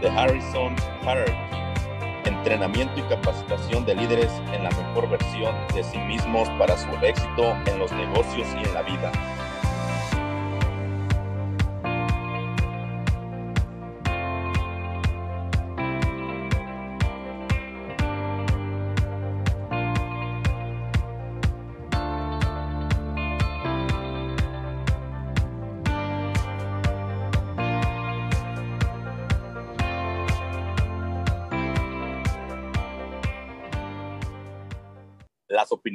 de Harrison Hierarchy. Entrenamiento y capacitación de líderes en la mejor versión de sí mismos para su éxito en los negocios y en la vida.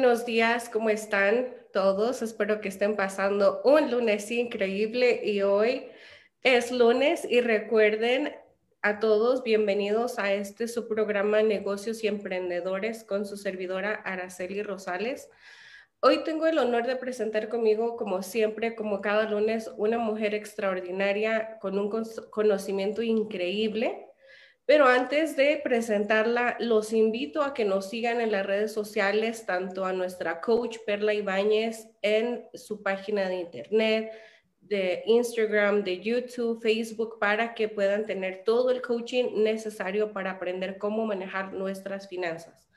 Buenos días, ¿cómo están todos? Espero que estén pasando un lunes increíble y hoy es lunes y recuerden a todos bienvenidos a este su programa Negocios y Emprendedores con su servidora Araceli Rosales. Hoy tengo el honor de presentar conmigo, como siempre, como cada lunes, una mujer extraordinaria con un conocimiento increíble pero antes de presentarla, los invito a que nos sigan en las redes sociales, tanto a nuestra coach Perla Ibáñez en su página de internet, de Instagram, de YouTube, Facebook, para que puedan tener todo el coaching necesario para aprender cómo manejar nuestras finanzas.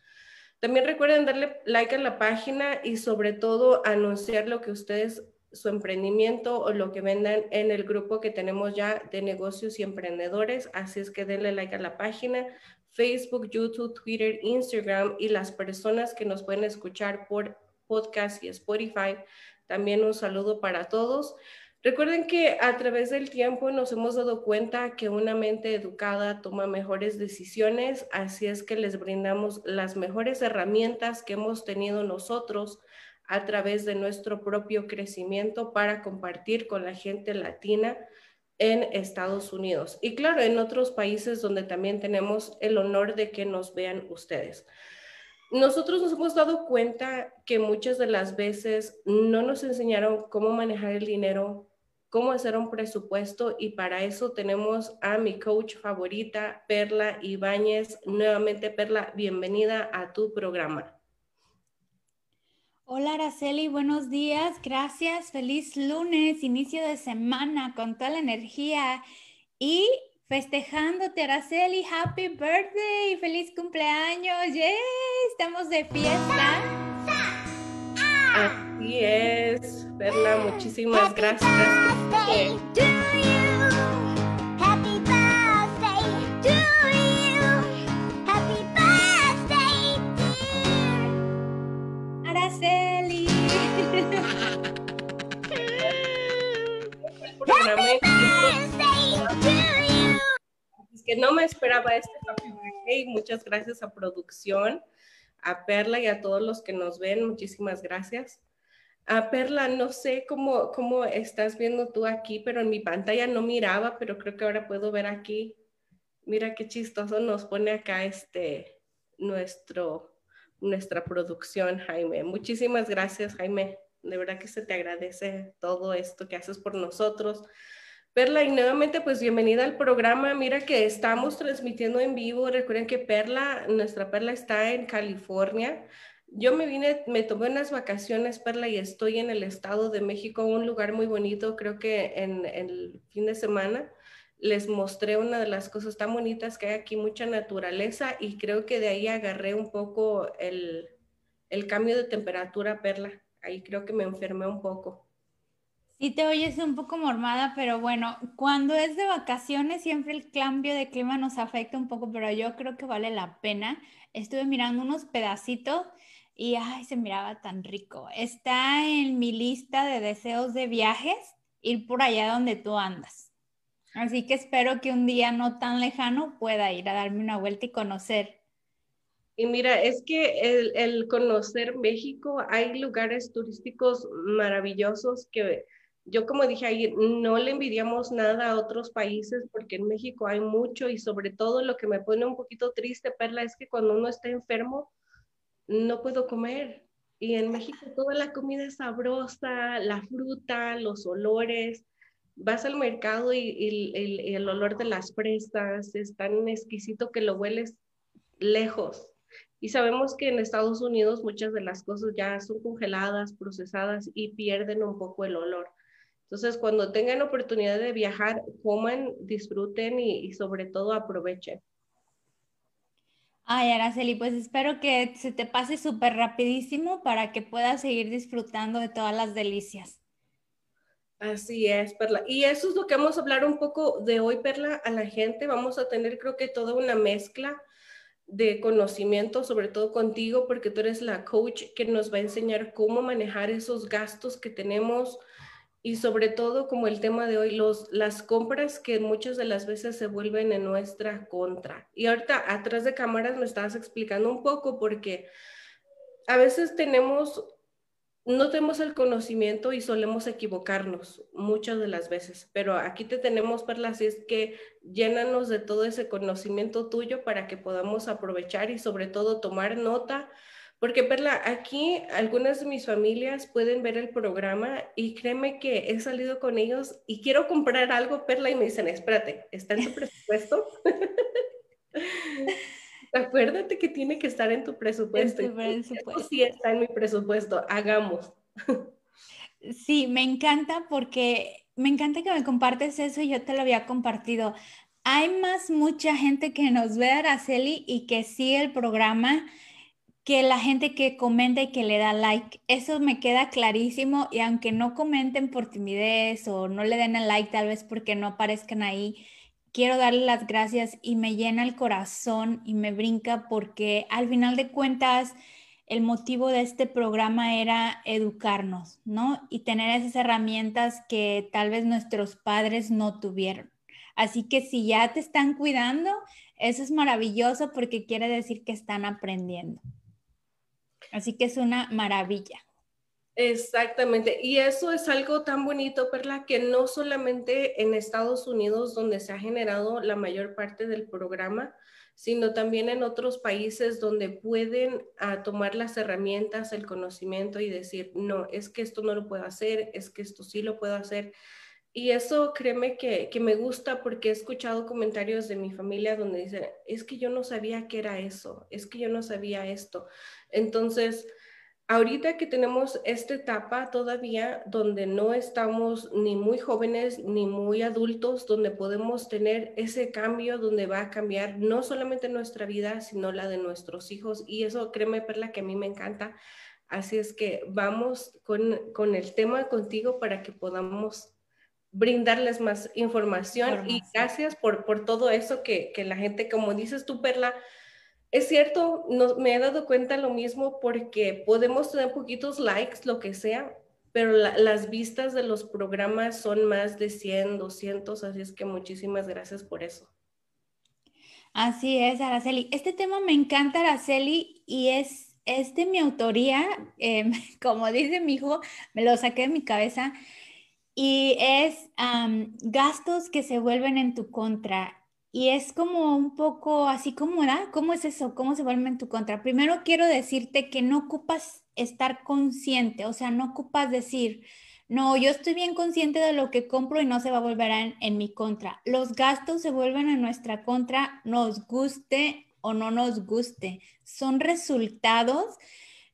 También recuerden darle like a la página y sobre todo anunciar lo que ustedes su emprendimiento o lo que vendan en el grupo que tenemos ya de negocios y emprendedores. Así es que denle like a la página, Facebook, YouTube, Twitter, Instagram y las personas que nos pueden escuchar por podcast y Spotify. También un saludo para todos. Recuerden que a través del tiempo nos hemos dado cuenta que una mente educada toma mejores decisiones, así es que les brindamos las mejores herramientas que hemos tenido nosotros a través de nuestro propio crecimiento para compartir con la gente latina en Estados Unidos y claro, en otros países donde también tenemos el honor de que nos vean ustedes. Nosotros nos hemos dado cuenta que muchas de las veces no nos enseñaron cómo manejar el dinero, cómo hacer un presupuesto y para eso tenemos a mi coach favorita, Perla Ibáñez. Nuevamente, Perla, bienvenida a tu programa. Hola Araceli, buenos días, gracias, feliz lunes, inicio de semana con toda la energía y festejándote Araceli, happy birthday, feliz cumpleaños, ¡yay! Estamos de fiesta. Así es, Perla, muchísimas gracias. Es que no me esperaba este happy Muchas gracias a producción, a Perla y a todos los que nos ven. Muchísimas gracias. A Perla, no sé cómo, cómo estás viendo tú aquí, pero en mi pantalla no miraba, pero creo que ahora puedo ver aquí. Mira qué chistoso nos pone acá este nuestro nuestra producción, Jaime. Muchísimas gracias, Jaime. De verdad que se te agradece todo esto que haces por nosotros. Perla, y nuevamente, pues bienvenida al programa. Mira que estamos transmitiendo en vivo. Recuerden que Perla, nuestra Perla está en California. Yo me vine, me tomé unas vacaciones, Perla, y estoy en el Estado de México, un lugar muy bonito, creo que en, el fin de semana les mostré una de las cosas tan bonitas que hay aquí, mucha naturaleza, y creo que de ahí agarré un poco el, el cambio de temperatura, Perla. Ahí creo que me enfermé un poco. Sí, te oyes un poco mormada, pero bueno, cuando es de vacaciones siempre el cambio de clima nos afecta un poco, pero yo creo que vale la pena. Estuve mirando unos pedacitos y ay, se miraba tan rico. Está en mi lista de deseos de viajes ir por allá donde tú andas. Así que espero que un día no tan lejano pueda ir a darme una vuelta y conocer. Y mira, es que el, el conocer México, hay lugares turísticos maravillosos que yo como dije ayer, no le envidiamos nada a otros países porque en México hay mucho y sobre todo lo que me pone un poquito triste, Perla, es que cuando uno está enfermo, no puedo comer. Y en México toda la comida es sabrosa, la fruta, los olores. Vas al mercado y, el olor de las fresas es tan exquisito que lo hueles lejos. Y sabemos que en Estados Unidos muchas de las cosas ya son congeladas, procesadas y pierden un poco el olor. Entonces, cuando tengan oportunidad de viajar, coman, disfruten y sobre todo aprovechen. Ay, Araceli, pues espero que se te pase súper rapidísimo para que puedas seguir disfrutando de todas las delicias. Así es, Perla. Y eso es lo que vamos a hablar un poco de hoy, Perla, a la gente. Vamos a tener, creo que, toda una mezcla de conocimiento, sobre todo contigo, porque tú eres la coach que nos va a enseñar cómo manejar esos gastos que tenemos y sobre todo como el tema de hoy, los, las compras que muchas de las veces se vuelven en nuestra contra. Y ahorita atrás de cámaras me estabas explicando un poco porque a veces tenemos, no tenemos el conocimiento y solemos equivocarnos muchas de las veces, pero aquí te tenemos, Perla, así es que llénanos de todo ese conocimiento tuyo para que podamos aprovechar y sobre todo tomar nota porque, Perla, aquí algunas de mis familias pueden ver el programa y créeme que he salido con ellos y quiero comprar algo, Perla, y me dicen, espérate, ¿está en tu presupuesto? Acuérdate que tiene que estar en tu presupuesto. En tu presupuesto. Sí está en mi presupuesto, hagamos. Sí, me encanta porque me encanta que me compartes eso y yo te lo había compartido. Hay más mucha gente que nos ve, Araceli, y que sigue el programa que la gente que comenta y que le da like. Eso me queda clarísimo y aunque no comenten por timidez o no le den el like tal vez porque no aparezcan ahí, quiero darle las gracias y me llena el corazón y me brinca porque al final de cuentas el motivo de este programa era educarnos, ¿no? Y tener esas herramientas que tal vez nuestros padres no tuvieron. Así que si ya te están cuidando, eso es maravilloso porque quiere decir que están aprendiendo. Así que es una maravilla. Exactamente. Y eso es algo tan bonito, Perla, que no solamente en Estados Unidos, donde se ha generado la mayor parte del programa, sino también en otros países donde pueden ah, tomar las herramientas, el conocimiento y decir, no, es que esto no lo puedo hacer, es que esto sí lo puedo hacer. Y eso créeme que, que me gusta porque he escuchado comentarios de mi familia donde dicen, es que yo no sabía que era eso, es que yo no sabía esto. Entonces, ahorita que tenemos esta etapa todavía donde no estamos ni muy jóvenes ni muy adultos, donde podemos tener ese cambio, donde va a cambiar no solamente nuestra vida, sino la de nuestros hijos. Y eso, créeme, Perla, que a mí me encanta. Así es que vamos con, el tema contigo para que podamos brindarles más información, y gracias por, por todo eso que, que la gente, como dices tú, Perla, es cierto, no, me he dado cuenta lo mismo porque podemos tener poquitos likes, lo que sea, pero las vistas de los programas son más de 100, 200, así es que muchísimas gracias por eso. Así es, Araceli. Este tema me encanta, Araceli, y es, es de mi autoría, em, como dice mi hijo, me lo saqué de mi cabeza, y es gastos que se vuelven en tu contra y es como un poco así como, ¿verdad? ¿Cómo es eso? ¿Cómo se vuelve en tu contra? Primero quiero decirte que no ocupas estar consciente, o sea, no ocupas decir, no, yo estoy bien consciente de lo que compro y no se va a volver en, en mi contra. Los gastos se vuelven en nuestra contra, nos guste o no nos guste. Son resultados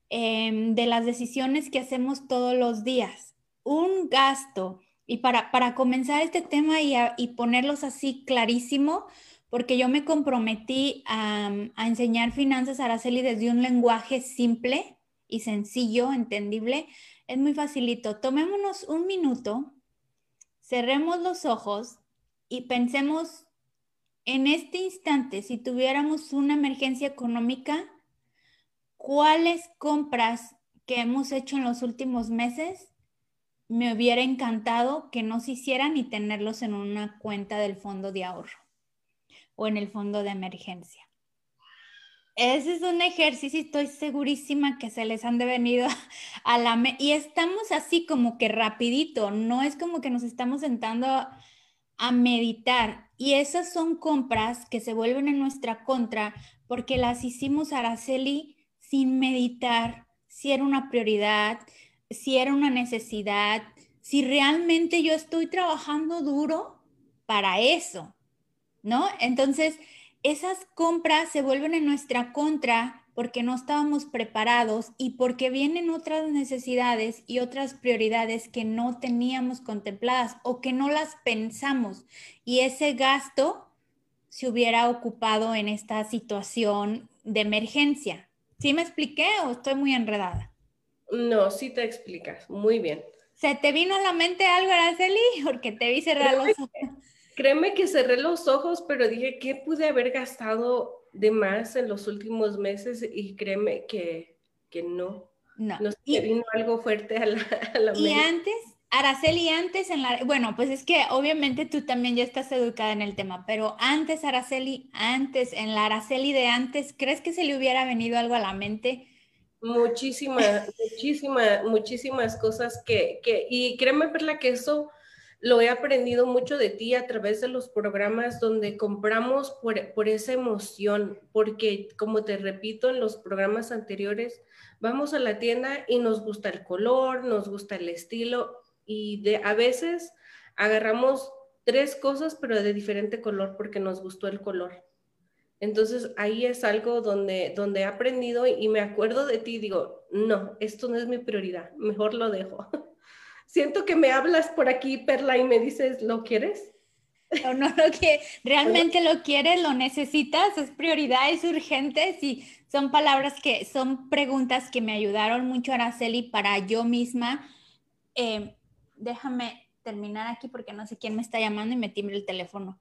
em, de las decisiones que hacemos todos los días. Un gasto y para, para comenzar este tema y, y, ponerlos así clarísimo, porque yo me comprometí a, a enseñar finanzas a Araceli desde un lenguaje simple y sencillo, entendible, es muy facilito. Tomémonos un minuto, cerremos los ojos y pensemos en este instante, si tuviéramos una emergencia económica, ¿cuáles compras que hemos hecho en los últimos meses me hubiera encantado que no se hicieran y tenerlos en una cuenta del fondo de ahorro o en el fondo de emergencia. Ese es un ejercicio, estoy segurísima que se les han de venido a la... y estamos así como que rapidito, no es como que nos estamos sentando a meditar. Y esas son compras que se vuelven en nuestra contra porque las hicimos Araceli sin meditar si era una prioridad, si era una necesidad, si realmente yo estoy trabajando duro para eso, ¿no? Entonces, esas compras se vuelven en nuestra contra porque no estábamos preparados y porque vienen otras necesidades y otras prioridades que no teníamos contempladas o que no las pensamos. Y ese gasto se hubiera ocupado en esta situación de emergencia. ¿Sí me expliqué o estoy muy enredada? No, sí te explicas, muy bien. ¿Se te vino a la mente algo, Araceli? Porque te vi cerrar los ojos. Créeme que cerré los ojos, pero dije, ¿qué pude haber gastado de más en los últimos meses? Y créeme que, que no. No. no y, vino algo fuerte a la, a la Y antes, Araceli, antes en la, bueno, pues es que obviamente tú también ya estás educada en el tema, pero antes, Araceli, antes, en la Araceli de antes, ¿crees que se le hubiera venido algo a la mente? Muchísimas, muchísimas, muchísimas cosas que, que, y créeme, Perla, que eso lo he aprendido mucho de ti a través de los programas donde compramos por, por esa emoción, porque como te repito en los programas anteriores, vamos a la tienda y nos gusta el color, nos gusta el estilo y de, a veces agarramos tres cosas pero de diferente color porque nos gustó el color. Entonces ahí es algo donde, donde he aprendido y me acuerdo de ti, digo, no, esto no es mi prioridad, mejor lo dejo. Siento que me hablas por aquí, Perla, y me dices, ¿lo quieres? O no lo que realmente lo quieres, lo necesitas, es prioridad, es urgente, sí, son palabras que son preguntas que me ayudaron mucho, Araceli, para yo misma. Eh, déjame terminar aquí porque no sé quién me está llamando y me timbre el teléfono.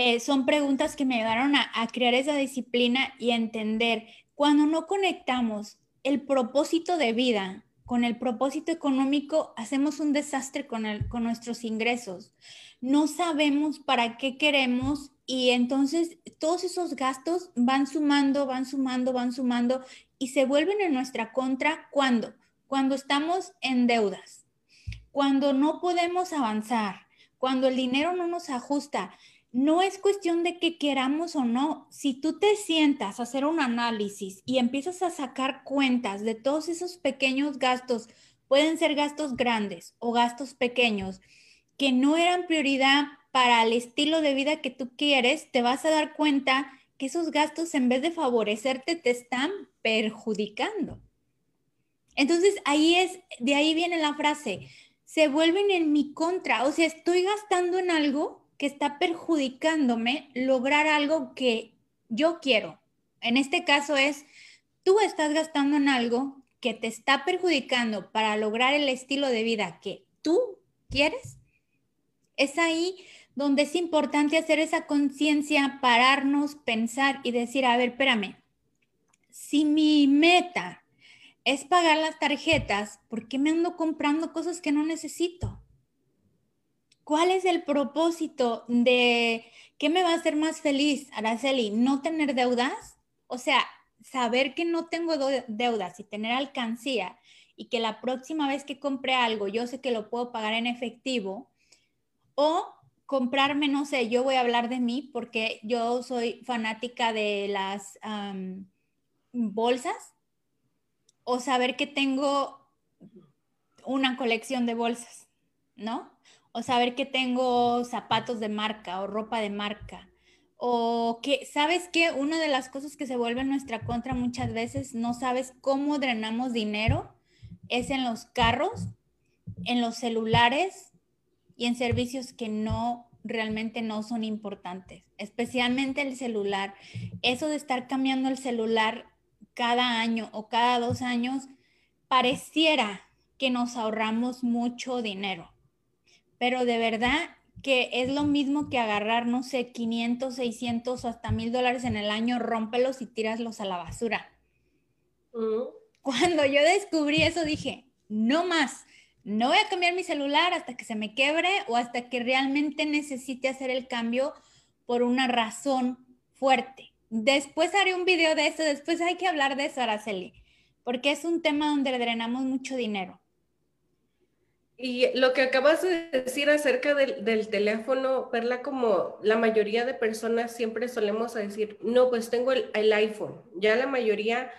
Eh, son preguntas que me ayudaron a, crear esa disciplina y entender cuando no conectamos el propósito de vida con el propósito económico, hacemos un desastre con, con nuestros ingresos. No sabemos para qué queremos y entonces todos esos gastos van sumando, van sumando, van sumando y se vuelven en nuestra contra cuando, cuando estamos en deudas, cuando no podemos avanzar, cuando el dinero no nos ajusta no es cuestión de que queramos o no. Si tú te sientas a hacer un análisis y empiezas a sacar cuentas de todos esos pequeños gastos, pueden ser gastos grandes o gastos pequeños, que no eran prioridad para el estilo de vida que tú quieres, te vas a dar cuenta que esos gastos en vez de favorecerte te están perjudicando. Entonces ahí es, de ahí viene la frase, se vuelven en mi contra, o sea, estoy gastando en algo que está perjudicándome lograr algo que yo quiero. En este caso es, tú estás gastando en algo que te está perjudicando para lograr el estilo de vida que tú quieres. Es ahí donde es importante hacer esa conciencia, pararnos, pensar y decir, a ver, espérame, si mi meta es pagar las tarjetas, ¿por qué me ando comprando cosas que no necesito? ¿Cuál es el propósito de qué me va a hacer más feliz, Araceli? ¿No tener deudas? O sea, saber que no tengo deudas y tener alcancía y que la próxima vez que compre algo yo sé que lo puedo pagar en efectivo o comprarme, no sé, yo voy a hablar de mí porque yo soy fanática de las bolsas o saber que tengo una colección de bolsas, ¿no? O saber que tengo zapatos de marca o ropa de marca. O que, ¿sabes qué? Una de las cosas que se vuelve en nuestra contra muchas veces, no sabes cómo drenamos dinero, es en los carros, en los celulares y en servicios que no realmente no son importantes, especialmente el celular. Eso de estar cambiando el celular cada año o cada dos años, pareciera que nos ahorramos mucho dinero. Pero de verdad que es lo mismo que agarrar, no sé, 500, 600 o hasta mil dólares en el año, rómpelos y tíraslos a la basura. Cuando yo descubrí eso dije, no más, no voy a cambiar mi celular hasta que se me quebre o hasta que realmente necesite hacer el cambio por una razón fuerte. Después haré un video de eso, después hay que hablar de eso, Araceli, porque es un tema donde drenamos mucho dinero. Y lo que acabas de decir acerca del, del, teléfono, verla como la mayoría de personas siempre solemos decir, no, pues tengo el, el iPhone. Ya la mayoría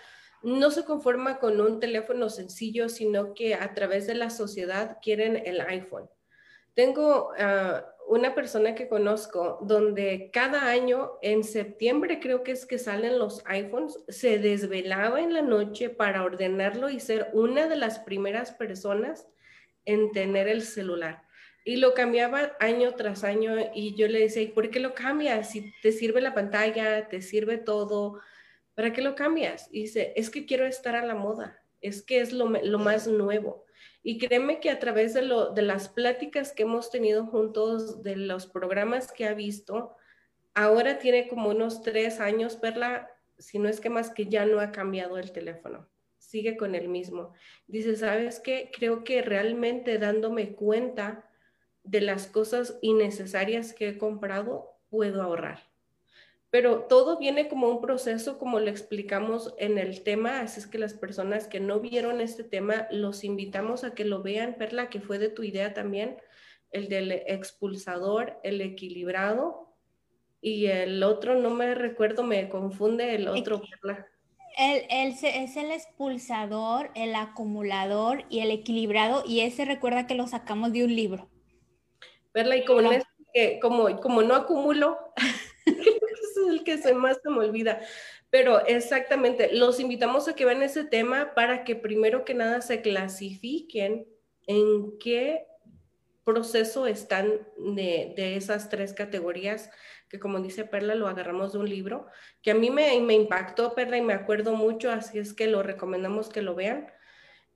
no se conforma con un teléfono sencillo, sino que a través de la sociedad quieren el iPhone. Tengo uh, una persona que conozco donde cada año, en septiembre creo que es que salen los iPhones, se desvelaba en la noche para ordenarlo y ser una de las primeras personas en tener el celular. Y lo cambiaba año tras año y yo le decía, por qué lo cambias? Si te sirve la pantalla, te sirve todo, ¿para qué lo cambias? Y dice, es que quiero estar a la moda, es que es lo, lo más nuevo. Y créeme que a través de, lo, de las pláticas que hemos tenido juntos, de los programas que ha visto, ahora tiene como unos tres años, Perla, si no es que más que ya no ha cambiado el teléfono, sigue con el mismo. Dice, ¿sabes qué? Creo que realmente dándome cuenta de las cosas innecesarias que he comprado, puedo ahorrar. Pero todo viene como un proceso, como lo explicamos en el tema, así es que las personas que no vieron este tema, los invitamos a que lo vean, Perla, que fue de tu idea también, el del expulsador, el equilibrado, y el otro, no me recuerdo, me confunde el otro, Perla. El, el, es el expulsador, el acumulador y el equilibrado, y ese recuerda que lo sacamos de un libro. Perla, y como, como, como no acumulo, el que se más se me olvida. Pero exactamente, los invitamos a que vean ese tema para que primero que nada se clasifiquen en qué proceso están de, de esas tres categorías que como dice Perla, lo agarramos de un libro, que a mí me, me impactó, Perla, y me acuerdo mucho, así es que lo recomendamos que lo vean.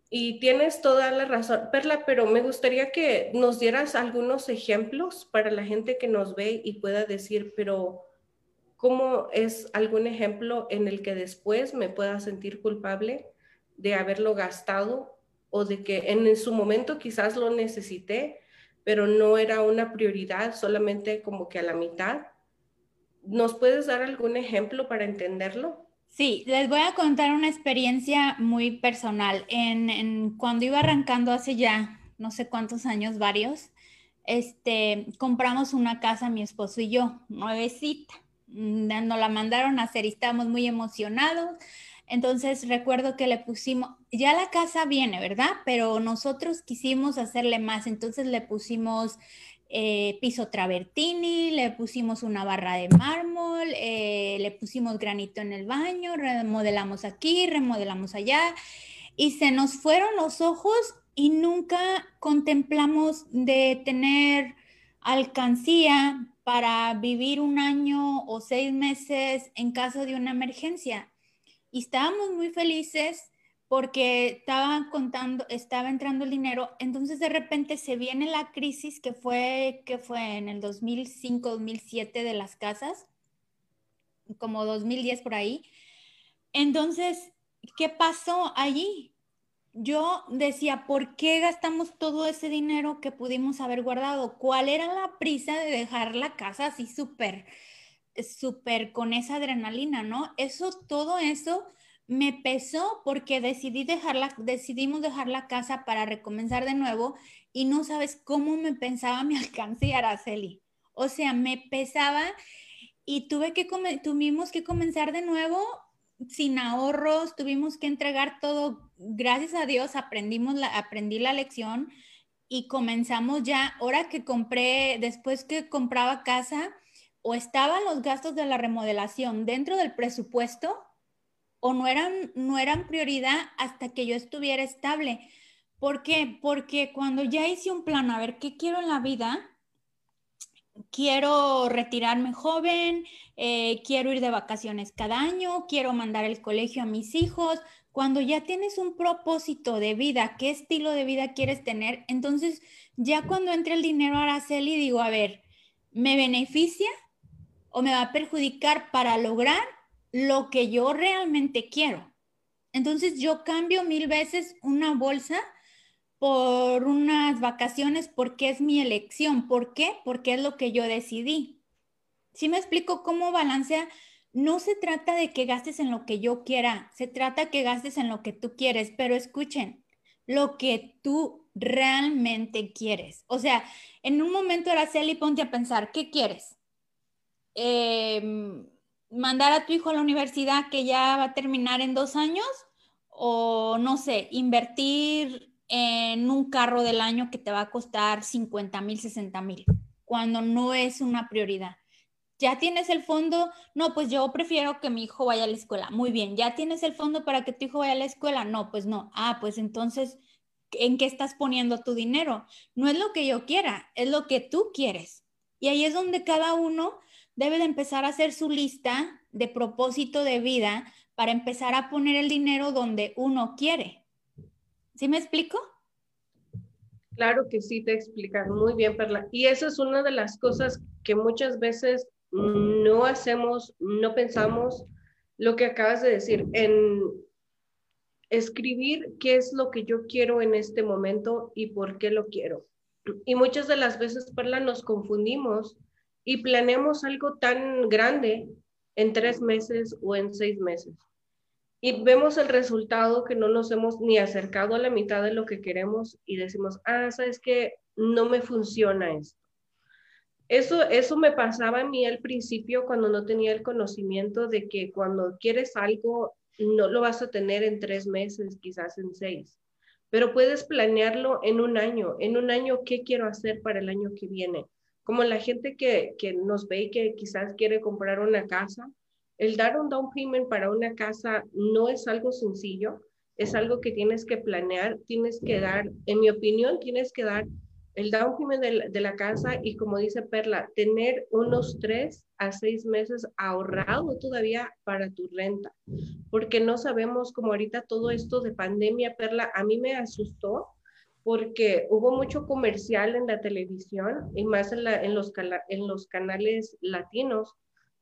Y tienes toda la razón, Perla, pero me gustaría que nos dieras algunos ejemplos para la gente que nos ve y pueda decir, pero ¿Cómo es algún ejemplo en el que después me pueda sentir culpable de haberlo gastado o de que en su momento quizás lo necesité, pero no era una prioridad, solamente como que a la mitad? ¿Nos puedes dar algún ejemplo para entenderlo? Sí, les voy a contar una experiencia muy personal. En, cuando iba arrancando hace ya no sé cuántos años, varios, este, compramos una casa mi esposo y yo, nuevecita. Mm, nos la mandaron a hacer y estábamos muy emocionados. Entonces recuerdo que le pusimos, ya la casa viene, ¿verdad? Pero nosotros quisimos hacerle más, entonces le pusimos eh, piso travertini, le pusimos una barra de mármol, eh, le pusimos granito en el baño, remodelamos aquí, remodelamos allá y se nos fueron los ojos y nunca contemplamos de tener alcancía para vivir un año o seis meses en caso de una emergencia. Y estábamos muy felices porque estaba contando, estaba entrando el dinero. Entonces de repente se viene la crisis que fue, que fue en el 2005, 2007 de las casas, como 2010 por ahí. Entonces, ¿qué pasó allí? yo decía, ¿por qué gastamos todo ese dinero que pudimos haber guardado? ¿Cuál era la prisa de dejar la casa así súper, súper con esa adrenalina, no? Eso, todo eso me pesó porque decidí dejarla, decidimos dejar la casa para recomenzar de nuevo y no sabes cómo me pensaba mi alcance y Araceli. O sea, me pesaba y tuve que tuvimos que comenzar de nuevo sin ahorros, tuvimos que entregar todo. Gracias a Dios aprendimos la, aprendí la lección y comenzamos ya, ahora que compré, después que compraba casa, o estaban los gastos de la remodelación dentro del presupuesto o no eran, no eran prioridad hasta que yo estuviera estable. ¿Por qué? Porque cuando ya hice un plan, a ver, ¿qué quiero en la vida? Quiero retirarme joven, eh, quiero ir de vacaciones cada año, quiero mandar el colegio a mis hijos. Cuando ya tienes un propósito de vida, qué estilo de vida quieres tener, entonces ya cuando entre el dinero a Araceli digo, a ver, ¿me beneficia o me va a perjudicar para lograr lo que yo realmente quiero. Entonces yo cambio mil veces una bolsa por unas vacaciones porque es mi elección. ¿Por qué? Porque es lo que yo decidí. Si me explico cómo balancea, no se trata de que gastes en lo que yo quiera, se trata que gastes en lo que tú quieres, pero escuchen, lo que tú realmente quieres. O sea, en un momento, Araceli, ponte a pensar, ¿qué quieres? Eh, mandar a tu hijo a la universidad que ya va a terminar en dos años o no sé, invertir en un carro del año que te va a costar 50 mil, 60 mil, cuando no es una prioridad. Ya tienes el fondo, no, pues yo prefiero que mi hijo vaya a la escuela. Muy bien, ya tienes el fondo para que tu hijo vaya a la escuela. No, pues no. Ah, pues entonces, ¿en qué estás poniendo tu dinero? No es lo que yo quiera, es lo que tú quieres. Y ahí es donde cada uno debe de empezar a hacer su lista de propósito de vida para empezar a poner el dinero donde uno quiere. ¿Sí me explico? Claro que sí, te explicas muy bien, Perla. Y esa es una de las cosas que muchas veces no hacemos, no pensamos lo que acabas de decir, en escribir qué es lo que yo quiero en este momento y por qué lo quiero. Y muchas de las veces, Perla, nos confundimos y planeamos algo tan grande en tres meses o en seis meses. Y vemos el resultado que no nos hemos ni acercado a la mitad de lo que queremos y decimos, ah, sabes que no me funciona esto. Eso, eso me pasaba a mí al principio cuando no tenía el conocimiento de que cuando quieres algo no lo vas a tener en tres meses, quizás en seis, pero puedes planearlo en un año. En un año, ¿qué quiero hacer para el año que viene? Como la gente que, que nos ve y que quizás quiere comprar una casa, el dar un down payment para una casa no es algo sencillo, es algo que tienes que planear, tienes que dar, en mi opinión, tienes que dar el down payment de la, casa y como dice Perla, tener unos tres a seis meses ahorrado todavía para tu renta, porque no sabemos como ahorita todo esto de pandemia, Perla, a mí me asustó porque hubo mucho comercial en la televisión y más en, los, en los canales latinos,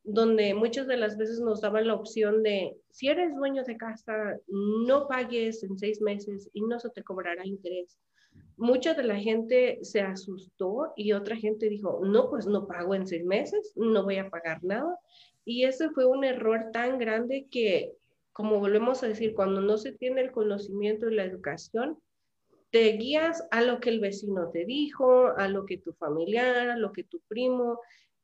donde muchas de las veces nos daban la opción de, si eres dueño de casa, no pagues en seis meses y no se te cobrará interés. Mucha de la gente se asustó y otra gente dijo, no, pues no pago en seis meses, no voy a pagar nada. Y ese fue un error tan grande que, como volvemos a decir, cuando no se tiene el conocimiento y la educación, te guías a lo que el vecino te dijo, a lo que tu familiar, a lo que tu primo.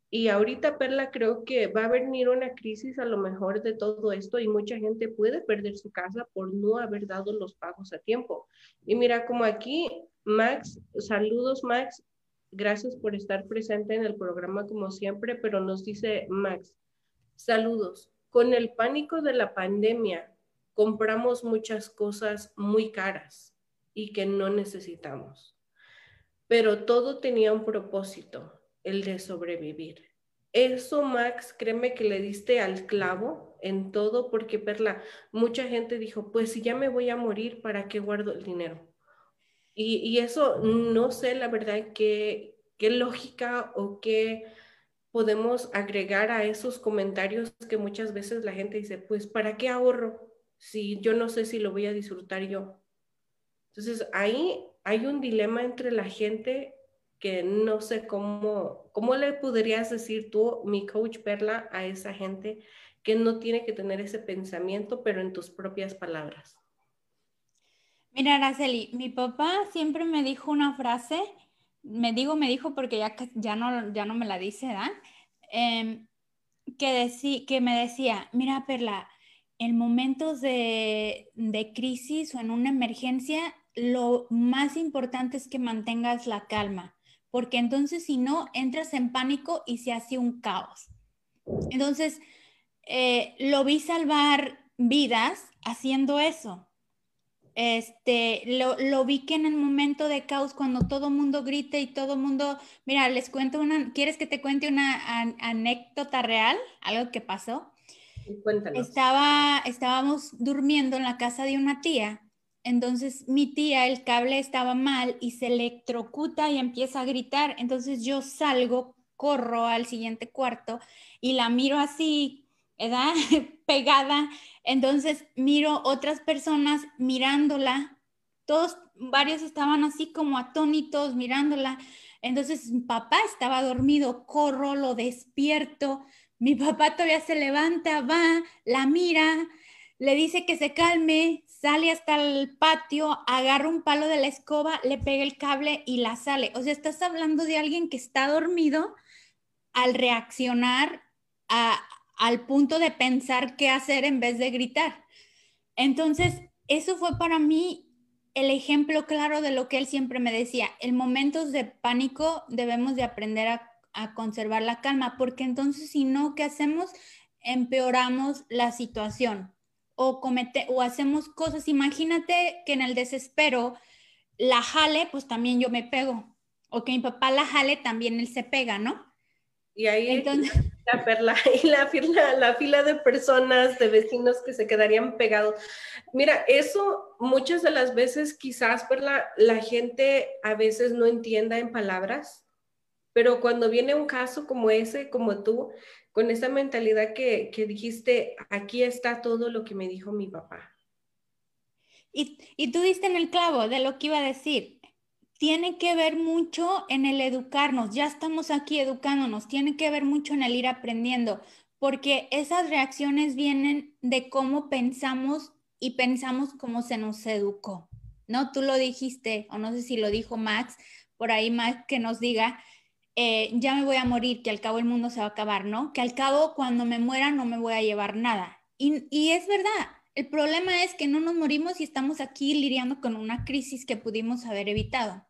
Y ahorita, Perla, creo que va a venir una crisis a lo mejor de todo esto y mucha gente puede perder su casa por no haber dado los pagos a tiempo. Y mira, como aquí, Max, saludos, Max. Gracias por estar presente en el programa como siempre, pero nos dice Max, saludos. Con el pánico de la pandemia, compramos muchas cosas muy caras y que no necesitamos. Pero todo tenía un propósito, el de sobrevivir. Eso, Max, créeme que le diste al clavo en todo, porque Perla, mucha gente dijo, pues si ya me voy a morir, ¿para qué guardo el dinero? Y, eso no sé, la verdad, qué, qué lógica o qué podemos agregar a esos comentarios que muchas veces la gente dice, pues ¿para qué ahorro si yo no sé si lo voy a disfrutar yo? Entonces, ahí hay un dilema entre la gente que no sé cómo, ¿cómo le podrías decir tú, mi coach Perla, a esa gente que no tiene que tener ese pensamiento, pero en tus propias palabras? Mira, Araceli, mi papá siempre me dijo una frase me digo, me dijo porque ya, ya, no, ya no me la dice, ¿verdad? Em, que, que me decía, mira, Perla, en momentos de, de crisis o en una emergencia, lo más importante es que mantengas la calma, porque entonces si no, entras en pánico y se hace un caos. Entonces, eh, lo vi salvar vidas haciendo eso. Este, lo, lo, vi que en el momento de caos, cuando todo mundo grita y todo mundo, mira, les cuento una, ¿quieres que te cuente una anécdota real? Algo que pasó. Cuéntanos. Estaba, estábamos durmiendo en la casa de una tía, entonces mi tía, el cable estaba mal y se electrocuta y empieza a gritar, entonces yo salgo, corro al siguiente cuarto y la miro así ¿verdad? Pegada. Entonces miro otras personas mirándola. Todos, varios estaban así como atónitos mirándola. Entonces mi papá estaba dormido, corro, lo despierto. Mi papá todavía se levanta, va, la mira, le dice que se calme, sale hasta el patio, agarra un palo de la escoba, le pega el cable y la sale. O sea, estás hablando de alguien que está dormido al reaccionar a, al punto de pensar qué hacer en vez de gritar. Entonces, eso fue para mí el ejemplo claro de lo que él siempre me decía. En momentos de pánico debemos de aprender a, conservar la calma, porque entonces si no, ¿qué hacemos? Empeoramos la situación o, comete, o hacemos cosas. Imagínate que en el desespero la jale, pues también yo me pego. O que mi papá la jale, también él se pega, ¿no? Y ahí Entonces, la perla y la fila, la fila de personas, de vecinos que se quedarían pegados. Mira, eso muchas de las veces quizás perla, la gente a veces no entienda en palabras, pero cuando viene un caso como ese, como tú, con esa mentalidad que, que dijiste, aquí está todo lo que me dijo mi papá. Y, y tú diste en el clavo de lo que iba a decir tiene que ver mucho en el educarnos, ya estamos aquí educándonos, tiene que ver mucho en el ir aprendiendo, porque esas reacciones vienen de cómo pensamos y pensamos cómo se nos educó, ¿no? Tú lo dijiste, o no sé si lo dijo Max, por ahí Max que nos diga, eh, ya me voy a morir, que al cabo el mundo se va a acabar, ¿no? Que al cabo cuando me muera no me voy a llevar nada. Y, y es verdad, el problema es que no nos morimos y estamos aquí lidiando con una crisis que pudimos haber evitado.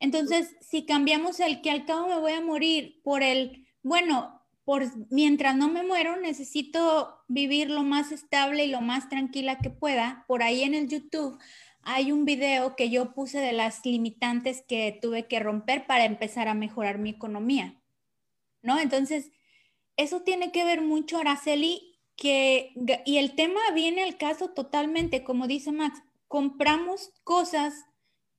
Entonces, si cambiamos el que al cabo me voy a morir por el, bueno, por mientras no me muero, necesito vivir lo más estable y lo más tranquila que pueda. Por ahí en el YouTube hay un video que yo puse de las limitantes que tuve que romper para empezar a mejorar mi economía. ¿No? Entonces, eso tiene que ver mucho, Araceli, que, y el tema viene al caso totalmente, como dice Max, compramos cosas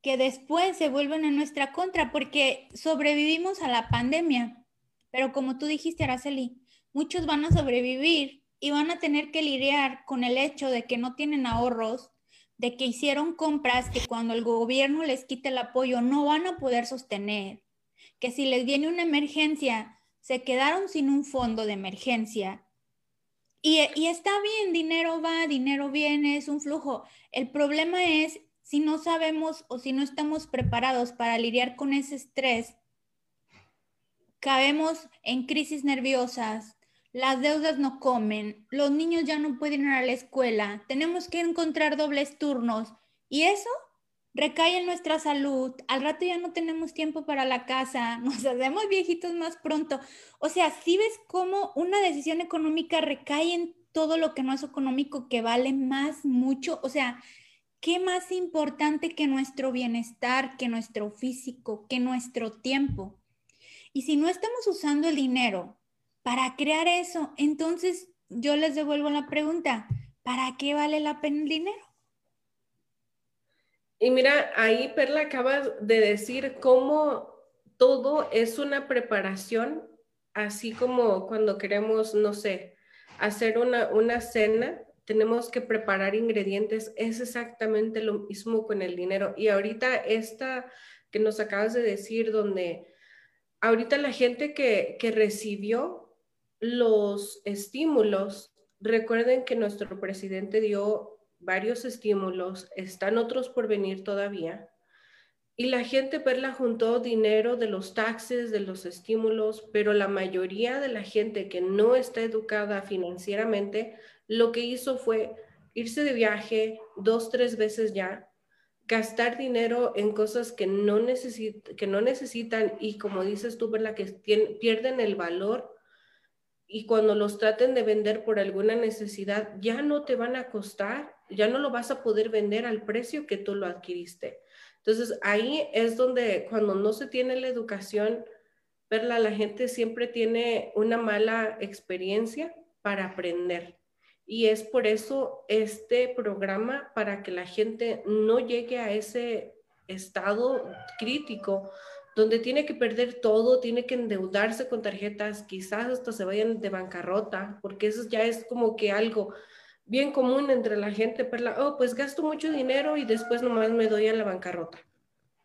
que después se vuelven en nuestra contra porque sobrevivimos a la pandemia. Pero como tú dijiste, Araceli, muchos van a sobrevivir y van a tener que lidiar con el hecho de que no tienen ahorros, de que hicieron compras que cuando el gobierno les quite el apoyo no van a poder sostener, que si les viene una emergencia, se quedaron sin un fondo de emergencia. Y, y está bien, dinero va, dinero viene, es un flujo. El problema es si no sabemos o si no estamos preparados para lidiar con ese estrés, caemos en crisis nerviosas, las deudas no comen, los niños ya no pueden ir a la escuela, tenemos que encontrar dobles turnos y eso recae en nuestra salud, al rato ya no tenemos tiempo para la casa, nos hacemos viejitos más pronto. O sea, si ves cómo una decisión económica recae en todo lo que no es económico, que vale más mucho, o sea, ¿qué más importante que nuestro bienestar, que nuestro físico, que nuestro tiempo? Y si no estamos usando el dinero para crear eso, entonces yo les devuelvo la pregunta, ¿para qué vale la pena el dinero? Y mira, ahí Perla acaba de decir cómo todo es una preparación, así como cuando queremos, no sé, hacer una, una cena, tenemos que preparar ingredientes, es exactamente lo mismo con el dinero. Y ahorita esta que nos acabas de decir, donde ahorita la gente que, que recibió los estímulos, recuerden que nuestro presidente dio varios estímulos, están otros por venir todavía. Y la gente, Perla, juntó dinero de los taxes, de los estímulos, pero la mayoría de la gente que no está educada financieramente, lo que hizo fue irse de viaje dos, tres veces ya, gastar dinero en cosas que no, que no necesitan y como dices tú, Perla, que pierden el valor y cuando los traten de vender por alguna necesidad, ya no te van a costar, ya no lo vas a poder vender al precio que tú lo adquiriste. Entonces ahí es donde cuando no se tiene la educación, verla, la gente siempre tiene una mala experiencia para aprender. Y es por eso este programa, para que la gente no llegue a ese estado crítico donde tiene que perder todo, tiene que endeudarse con tarjetas, quizás hasta se vayan de bancarrota, porque eso ya es como que algo bien común entre la gente, oh, pues gasto mucho dinero y después nomás me doy a la bancarrota.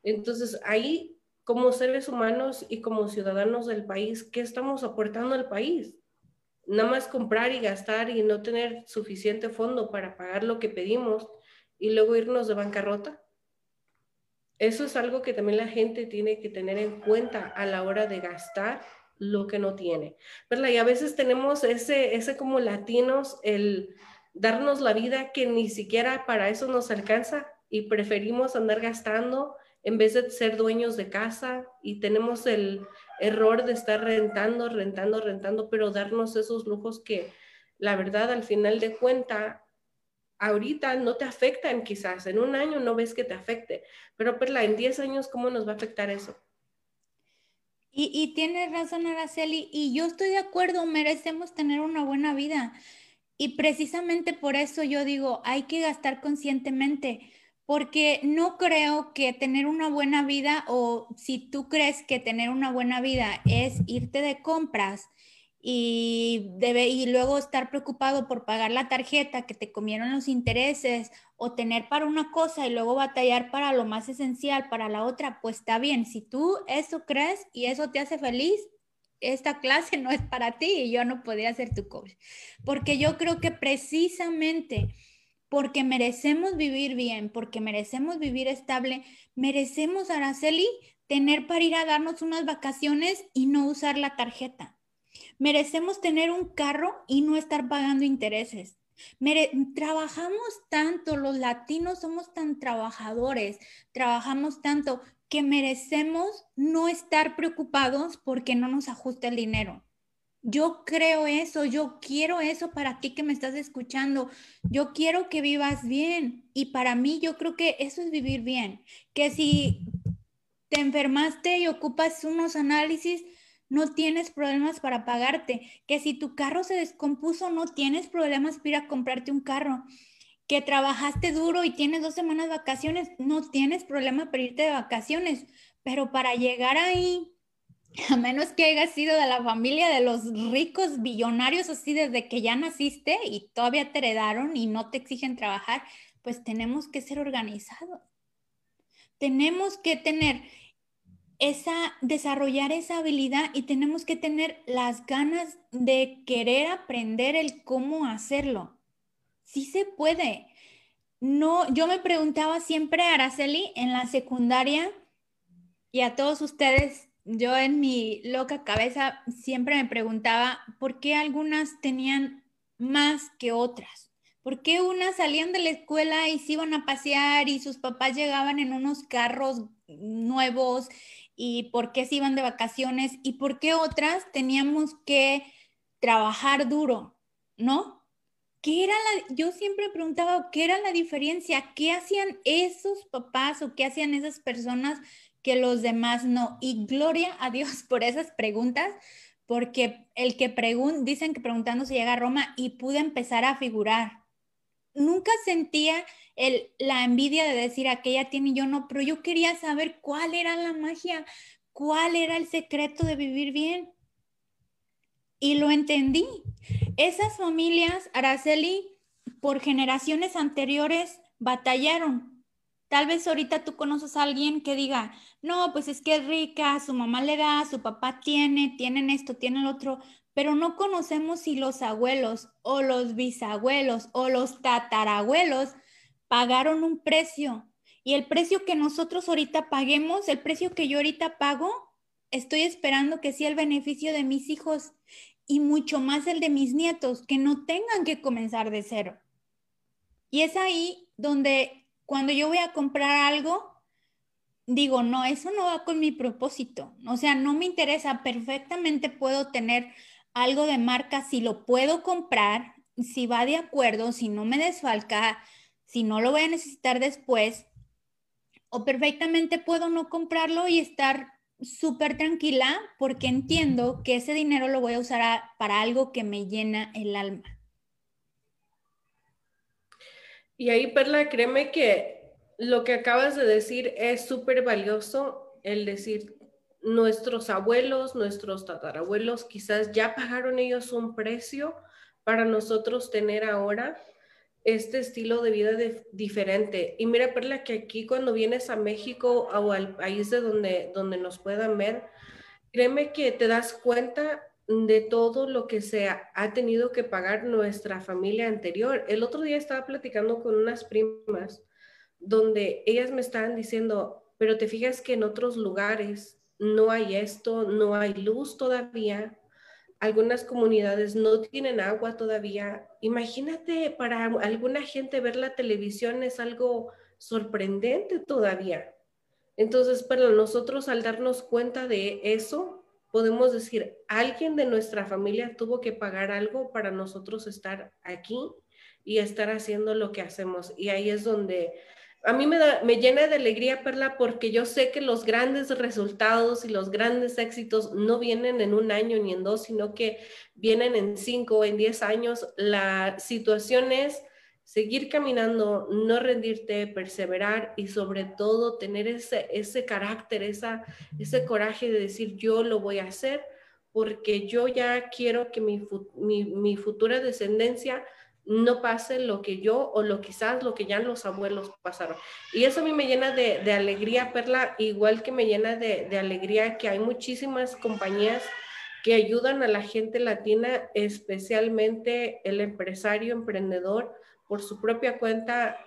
Entonces ahí, como seres humanos y como ciudadanos del país, ¿qué estamos aportando al país? Nada más comprar y gastar y no tener suficiente fondo para pagar lo que pedimos y luego irnos de bancarrota. Eso es algo que también la gente tiene que tener en cuenta a la hora de gastar lo que no tiene. ¿verdad? Y a veces tenemos ese, ese como latinos, el darnos la vida que ni siquiera para eso nos alcanza y preferimos andar gastando en vez de ser dueños de casa y tenemos el error de estar rentando, rentando, rentando, pero darnos esos lujos que la verdad al final de cuenta ahorita no te afectan quizás, en un año no ves que te afecte, pero Perla, en 10 años, ¿cómo nos va a afectar eso? Y, y tienes razón, Araceli, y yo estoy de acuerdo, merecemos tener una buena vida. Y precisamente por eso yo digo, hay que gastar conscientemente, porque no creo que tener una buena vida o si tú crees que tener una buena vida es irte de compras y, debe, y luego estar preocupado por pagar la tarjeta que te comieron los intereses o tener para una cosa y luego batallar para lo más esencial, para la otra, pues está bien. Si tú eso crees y eso te hace feliz, esta clase no es para ti y yo no podía ser tu coach. Porque yo creo que precisamente porque merecemos vivir bien, porque merecemos vivir estable, merecemos, Araceli, tener para ir a darnos unas vacaciones y no usar la tarjeta Merecemos tener un carro y no estar pagando intereses. trabajamos tanto, los latinos somos tan trabajadores, trabajamos tanto que merecemos no estar preocupados porque no nos ajuste el dinero. Yo creo eso, yo quiero eso para ti que me estás escuchando. Yo quiero que vivas bien y para mí yo creo que eso es vivir bien. Que si te enfermaste y ocupas unos análisis, no tienes problemas para pagarte, que si tu carro se descompuso, no tienes problemas para ir a comprarte un carro, que trabajaste duro y tienes dos semanas de vacaciones, no tienes problema para irte de vacaciones, pero para llegar ahí, a menos que hayas sido de la familia de los ricos billonarios así desde que ya naciste y todavía te heredaron y no te exigen trabajar, pues tenemos que ser organizados. Tenemos que tener esa, desarrollar esa habilidad y tenemos que tener las ganas de querer aprender el cómo hacerlo. Sí se puede. No, yo me preguntaba siempre, Araceli, en la secundaria y a todos ustedes, yo en mi loca cabeza siempre me preguntaba por qué algunas tenían más que otras. ¿Por qué unas salían de la escuela y se iban a pasear y sus papás llegaban en unos carros nuevos y por qué se iban de vacaciones y por qué otras teníamos que trabajar duro, ¿no? ¿Qué era la, yo siempre preguntaba, ¿qué era la diferencia? ¿Qué hacían esos papás o qué hacían esas personas que los demás no? Y gloria a Dios por esas preguntas, porque el que pregunta, dicen que preguntando se llega a Roma y pude empezar a figurar nunca sentía el, la envidia de decir aquella tiene y yo no, pero yo quería saber cuál era la magia, cuál era el secreto de vivir bien. Y lo entendí. Esas familias, Araceli, por generaciones anteriores batallaron. Tal vez ahorita tú conoces a alguien que diga, no, pues es que es rica, su mamá le da, su papá tiene, tienen esto, tienen lo otro, pero no conocemos si los abuelos o los bisabuelos o los tatarabuelos pagaron un precio Y el precio que nosotros ahorita paguemos, el precio que yo ahorita pago, estoy esperando que sea el beneficio de mis hijos y mucho más el de mis nietos, que no tengan que comenzar de cero. Y es ahí donde cuando yo voy a comprar algo, digo, no, eso no va con mi propósito. O sea, no me interesa, perfectamente puedo tener algo de marca si lo puedo comprar, si va de acuerdo, si no me desfalca, si no lo voy a necesitar después, o perfectamente puedo no comprarlo y estar súper tranquila porque entiendo que ese dinero lo voy a usar para algo que me llena el alma. Y ahí, Perla, créeme que lo que acabas de decir es súper valioso, el decir, nuestros abuelos, nuestros tatarabuelos, quizás ya pagaron ellos un precio para nosotros tener ahora este estilo de vida diferente. Y mira, Perla, que aquí cuando vienes a México o al país de donde, donde nos puedan ver, créeme que te das cuenta de todo lo que se ha, tenido que pagar nuestra familia anterior. El otro día estaba platicando con unas primas donde ellas me estaban diciendo, pero te fijas que en otros lugares no hay esto, no hay luz todavía, algunas comunidades no tienen agua todavía. Imagínate, para alguna gente ver la televisión es algo sorprendente todavía. Entonces, para nosotros al darnos cuenta de eso, podemos decir, alguien de nuestra familia tuvo que pagar algo para nosotros estar aquí y estar haciendo lo que hacemos. Y ahí es donde a mí me, me llena de alegría, Perla, porque yo sé que los grandes resultados y los grandes éxitos no vienen en un año ni en dos, sino que vienen en cinco o en diez años. La situación es seguir caminando, no rendirte, perseverar y sobre todo tener ese, ese carácter, esa, ese coraje de decir yo lo voy a hacer porque yo ya quiero que mi, mi, mi futura descendencia no pase lo que yo o lo quizás lo que ya los abuelos pasaron. Y eso a mí me llena de, alegría, Perla, igual que me llena de, de, alegría que hay muchísimas compañías que ayudan a la gente latina, especialmente el empresario, emprendedor, por su propia cuenta,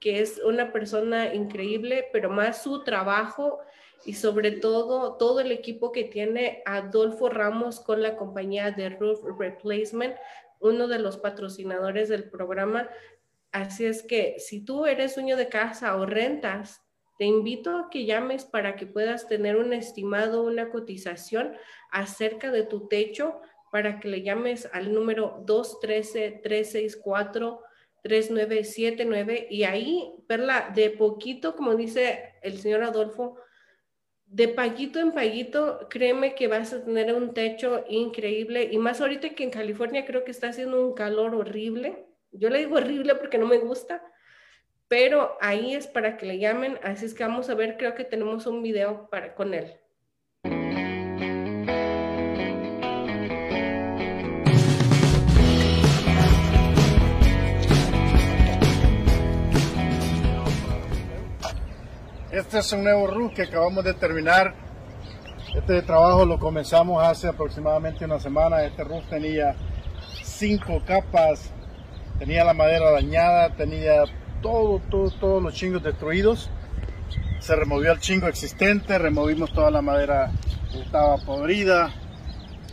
que es una persona increíble, pero más su trabajo y sobre todo todo el equipo que tiene Adolfo Ramos con la compañía de Roof Replacement uno de los patrocinadores del programa. Así es que si tú eres dueño de casa o rentas, te invito a que llames para que puedas tener un estimado, una cotización acerca de tu techo, para que le llames al número 213-364-3979 y ahí, Perla, de poquito, como dice el señor Adolfo, de paguito en paguito, créeme que vas a tener un techo increíble y más ahorita que en California creo que está haciendo un calor horrible. Yo le digo horrible porque no me gusta, pero ahí es para que le llamen, así es que vamos a ver, creo que tenemos un video para con él. Este es un nuevo roof que acabamos de terminar. Este trabajo lo comenzamos hace aproximadamente una semana. Este roof tenía cinco capas, tenía la madera dañada, tenía todo, todo, todos los chingos destruidos. Se removió el chingo existente, removimos toda la madera que estaba podrida,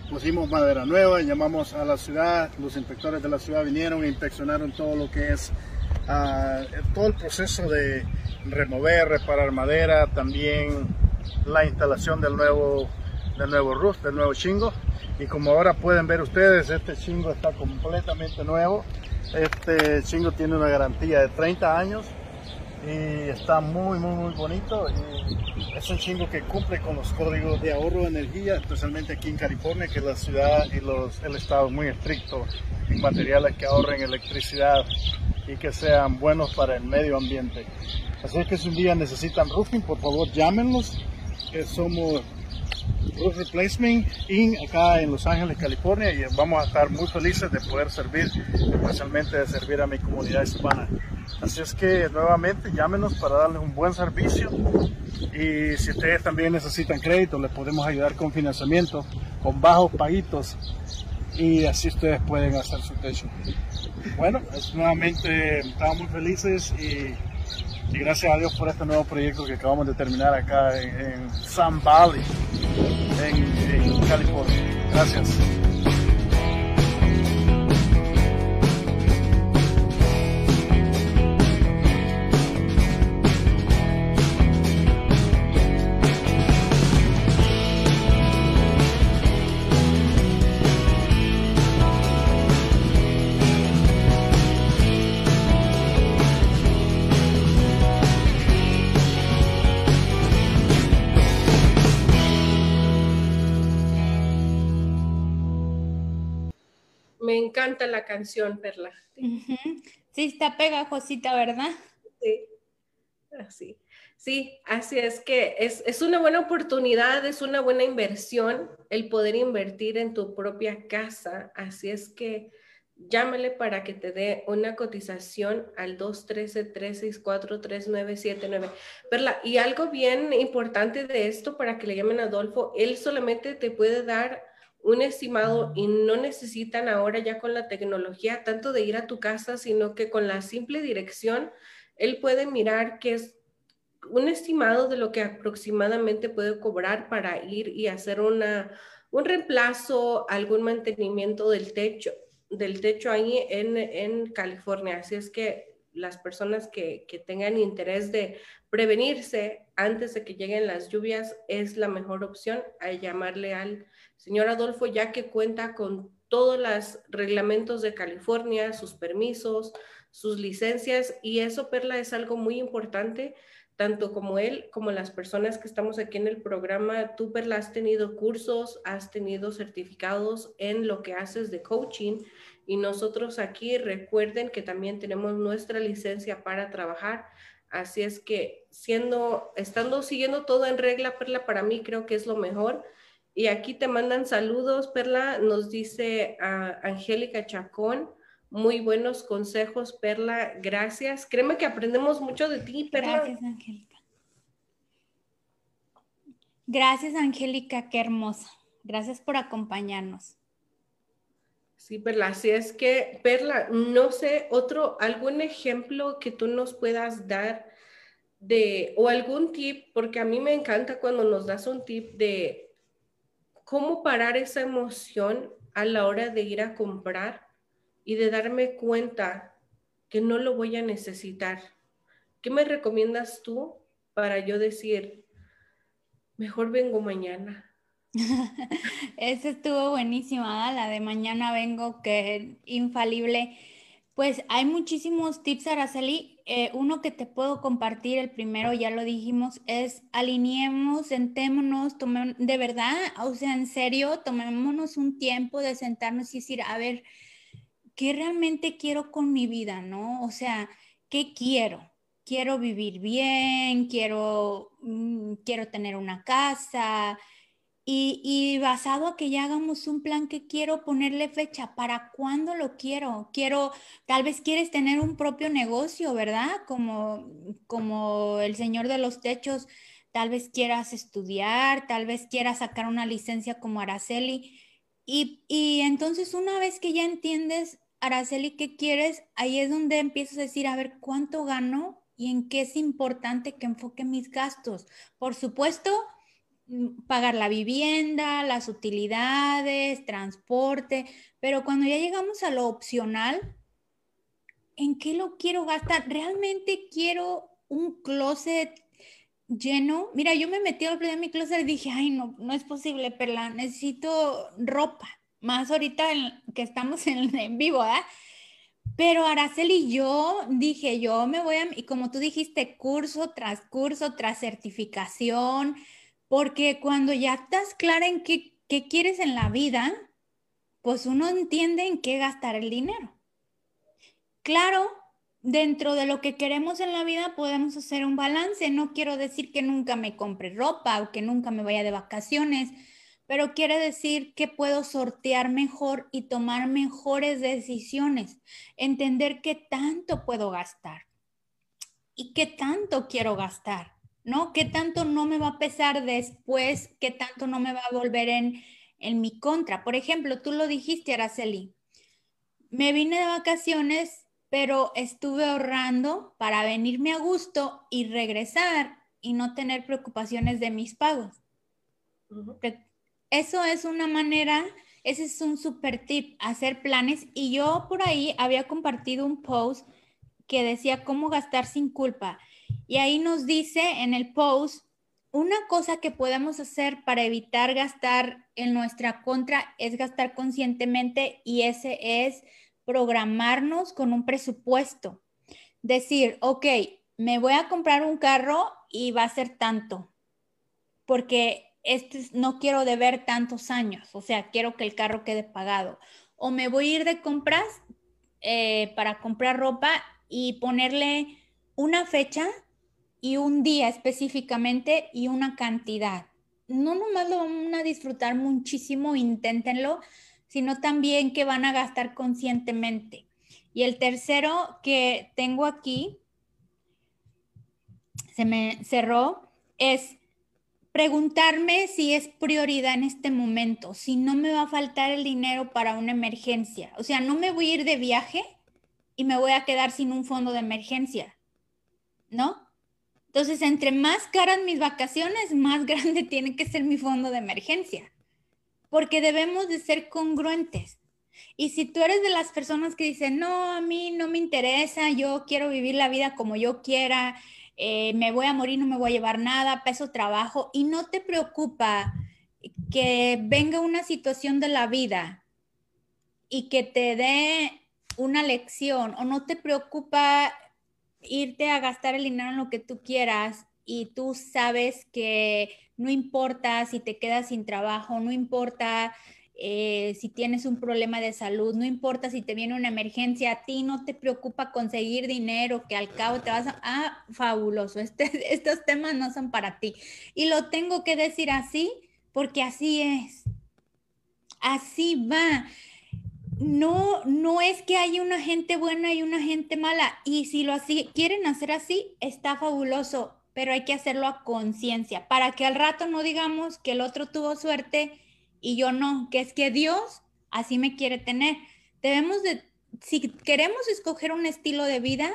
pusimos madera nueva, llamamos a la ciudad, los inspectores de la ciudad vinieron e inspeccionaron todo lo que es todo el proceso de remover, reparar madera, también la instalación del nuevo, del nuevo roof, del nuevo chingo. Y como ahora pueden ver ustedes, este chingo está completamente nuevo. Este chingo tiene una garantía de 30 años y está muy, muy, muy bonito. Y es un chingo que cumple con los códigos de ahorro de energía, especialmente aquí en California, que la ciudad y los, el estado es muy estricto en materiales que ahorren electricidad y que sean buenos para el medio ambiente. Así que si un día necesitan roofing, por favor llámenos, que somos Roof Replacement Inc. acá en Los Ángeles, California y vamos a estar muy felices de poder servir, especialmente de servir a mi comunidad hispana. Así es que nuevamente llámenos para darles un buen servicio y si ustedes también necesitan crédito, les podemos ayudar con financiamiento, con bajos paguitos y así ustedes pueden hacer su techo. Bueno, nuevamente estamos muy felices y gracias a Dios por este nuevo proyecto que acabamos de terminar acá en, en Sun Valley, en California. Gracias. Encanta la canción, Perla. Sí, está pegajosita, ¿verdad? Sí, así. Sí, así es que es, es una buena oportunidad, es una buena inversión el poder invertir en tu propia casa. Así es que llámale para que te dé una cotización al 213-364-3979. Perla, y algo bien importante de esto para que le llamen a Adolfo, él solamente te puede dar un estimado y no necesitan ahora ya con la tecnología tanto de ir a tu casa, sino que con la simple dirección, él puede mirar que es un estimado de lo que aproximadamente puede cobrar para ir y hacer una, un reemplazo, algún mantenimiento del techo, del techo ahí en, en California. Así es que las personas que, que tengan interés de prevenirse antes de que lleguen las lluvias es la mejor opción a llamarle al señor Adolfo, ya que cuenta con todos los reglamentos de California, sus permisos, sus licencias, y eso, Perla, es algo muy importante, tanto como él como las personas que estamos aquí en el programa. Tú, Perla, has tenido cursos, has tenido certificados en lo que haces de coaching, y nosotros aquí recuerden que también tenemos nuestra licencia para trabajar. Así es que siendo, estando siguiendo todo en regla, Perla, para mí creo que es lo mejor. Y aquí te mandan saludos, Perla, nos dice a Angélica Chacón, muy buenos consejos, Perla, gracias. Créeme que aprendemos mucho de ti, Perla. Gracias, Angélica. Gracias, Angélica, qué hermosa. Gracias por acompañarnos. Sí, Perla, así es que, Perla, no sé, otro, algún ejemplo que tú nos puedas dar de, o algún tip, porque a mí me encanta cuando nos das un tip de cómo parar esa emoción a la hora de ir a comprar y de darme cuenta que no lo voy a necesitar. ¿Qué me recomiendas tú para yo decir, mejor vengo mañana? Esa estuvo buenísima, la de mañana vengo, que infalible. Pues hay muchísimos tips, Araceli. Eh, uno que te puedo compartir, el primero ya lo dijimos, es alineemos, sentémonos, de verdad, o sea, en serio, tomémonos un tiempo de sentarnos y decir, a ver, ¿qué realmente quiero con mi vida, no? O sea, ¿qué quiero? Quiero vivir bien, quiero, mm, quiero tener una casa, y, y, basado a que ya hagamos un plan que quiero ponerle fecha, ¿para cuándo lo quiero? Quiero, tal vez quieres tener un propio negocio, ¿verdad? Como, como el señor de los techos, tal vez quieras estudiar, tal vez quieras sacar una licencia como Araceli. Y, y entonces una vez que ya entiendes, Araceli, qué quieres, ahí es donde empiezas a decir, a ver, ¿cuánto gano? Y en qué es importante que enfoque mis gastos. Por supuesto, pagar la vivienda, las utilidades, transporte, pero cuando ya llegamos a lo opcional, ¿en qué lo quiero gastar? ¿Realmente quiero un closet lleno? Mira, yo me metí al de mi closet y dije, ay, no, no es posible, Perla, necesito ropa, más ahorita que estamos en, en vivo, ¿eh? Pero Araceli, yo dije, yo me voy a, y como tú dijiste, curso tras curso, tras certificación, porque cuando ya estás clara en qué, qué, quieres en la vida, pues uno entiende en qué gastar el dinero. Claro, dentro de lo que queremos en la vida podemos hacer un balance. No quiero decir que nunca me compre ropa o que nunca me vaya de vacaciones, pero quiere decir que puedo sortear mejor y tomar mejores decisiones, entender qué tanto puedo gastar y qué tanto quiero gastar. ¿No? ¿Qué tanto no me va a pesar después? ¿Qué tanto no me va a volver en, en mi contra? Por ejemplo, tú lo dijiste, Araceli. Me vine de vacaciones pero estuve ahorrando para venirme a gusto y regresar y no tener preocupaciones de mis pagos. Eso es una manera, ese es un super tip, hacer planes. Y yo por ahí había compartido un post que decía cómo gastar sin culpa. Y ahí nos dice en el post, una cosa que podemos hacer para evitar gastar en nuestra contra es gastar conscientemente y ese es programarnos con un presupuesto. Decir, ok, me voy a comprar un carro y va a ser tanto, porque no quiero deber tantos años, o sea, quiero que el carro quede pagado. O me voy a ir de compras eh, para comprar ropa y ponerle una fecha y un día específicamente y una cantidad. No nomás lo van a disfrutar muchísimo, inténtenlo, sino también que van a gastar conscientemente. Y el tercero que tengo aquí, se me cerró, es preguntarme si es prioridad en este momento, si no me va a faltar el dinero para una emergencia. O sea, no me voy a ir de viaje y me voy a quedar sin un fondo de emergencia, ¿no? Entonces, entre más caras mis vacaciones, más grande tiene que ser mi fondo de emergencia, porque debemos de ser congruentes. Y si tú eres de las personas que dicen, no, a mí no me interesa, yo quiero vivir la vida como yo quiera, eh, me voy a morir, no me voy a llevar nada, peso trabajo, y no te preocupa que venga una situación de la vida y que te dé una lección, o no te preocupa irte a gastar el dinero en lo que tú quieras y tú sabes que no importa si te quedas sin trabajo, no importa eh, si tienes un problema de salud, no importa si te viene una emergencia, a ti no te preocupa conseguir dinero, que al cabo te vas a... Ah, fabuloso, este, estos temas no son para ti. Y lo tengo que decir así porque así es. Así va no, no es que haya una gente buena y una gente mala. Y si lo así, quieren hacer así, está fabuloso, pero hay que hacerlo a conciencia para que al rato no digamos que el otro tuvo suerte y yo no, que es que Dios así me quiere tener. Debemos de, si queremos escoger un estilo de vida,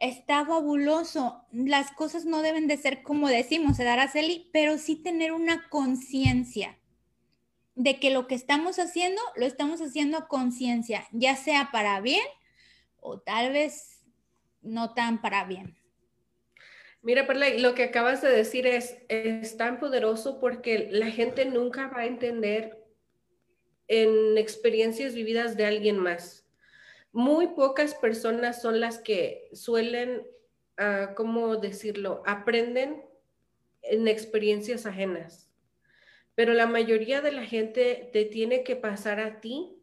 está fabuloso. Las cosas no deben de ser como decimos, se dará Celi, pero sí tener una conciencia de que lo que estamos haciendo lo estamos haciendo conciencia, ya sea para bien o tal vez no tan para bien. Mira, Perla, lo que acabas de decir es, es tan poderoso porque la gente nunca va a entender en experiencias vividas de alguien más. Muy pocas personas son las que suelen, uh, ¿cómo decirlo?, aprenden en experiencias ajenas pero la mayoría de la gente te tiene que pasar a ti,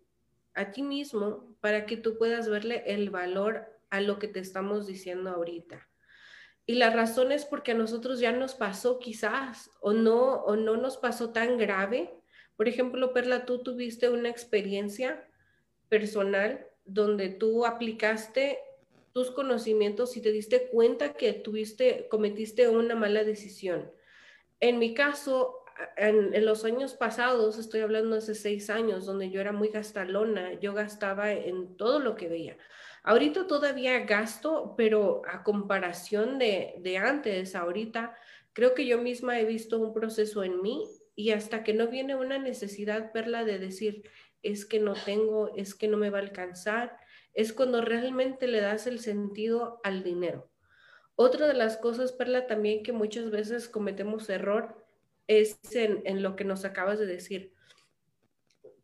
a ti mismo, para que tú puedas verle el valor a lo que te estamos diciendo ahorita. Y la razón es porque a nosotros ya nos pasó quizás o no o no nos pasó tan grave. Por ejemplo, Perla, tú tuviste una experiencia personal donde tú aplicaste tus conocimientos y te diste cuenta que tuviste cometiste una mala decisión. En mi caso, en, los años pasados, estoy hablando hace seis años, donde yo era muy gastalona, yo gastaba en todo lo que veía. Ahorita todavía gasto, pero a comparación de, de antes, ahorita, creo que yo misma he visto un proceso en mí y hasta que no viene una necesidad, Perla, de decir, es que no tengo, es que no me va a alcanzar, es cuando realmente le das el sentido al dinero. Otra de las cosas, Perla, también que muchas veces cometemos error es en, lo que nos acabas de decir.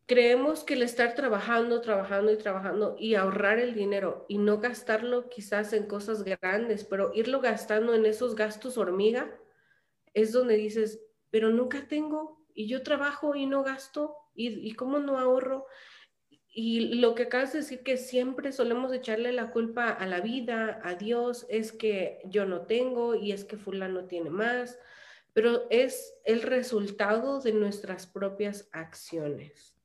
Creemos que el estar trabajando, trabajando y trabajando y ahorrar el dinero y no gastarlo quizás en cosas grandes, pero irlo gastando en esos gastos hormiga, es donde dices, pero nunca tengo y yo trabajo y no gasto y, y cómo no ahorro. Y lo que acabas de decir que siempre solemos echarle la culpa a la vida, a Dios, es que yo no tengo y es que fulano tiene más pero es el resultado de nuestras propias acciones.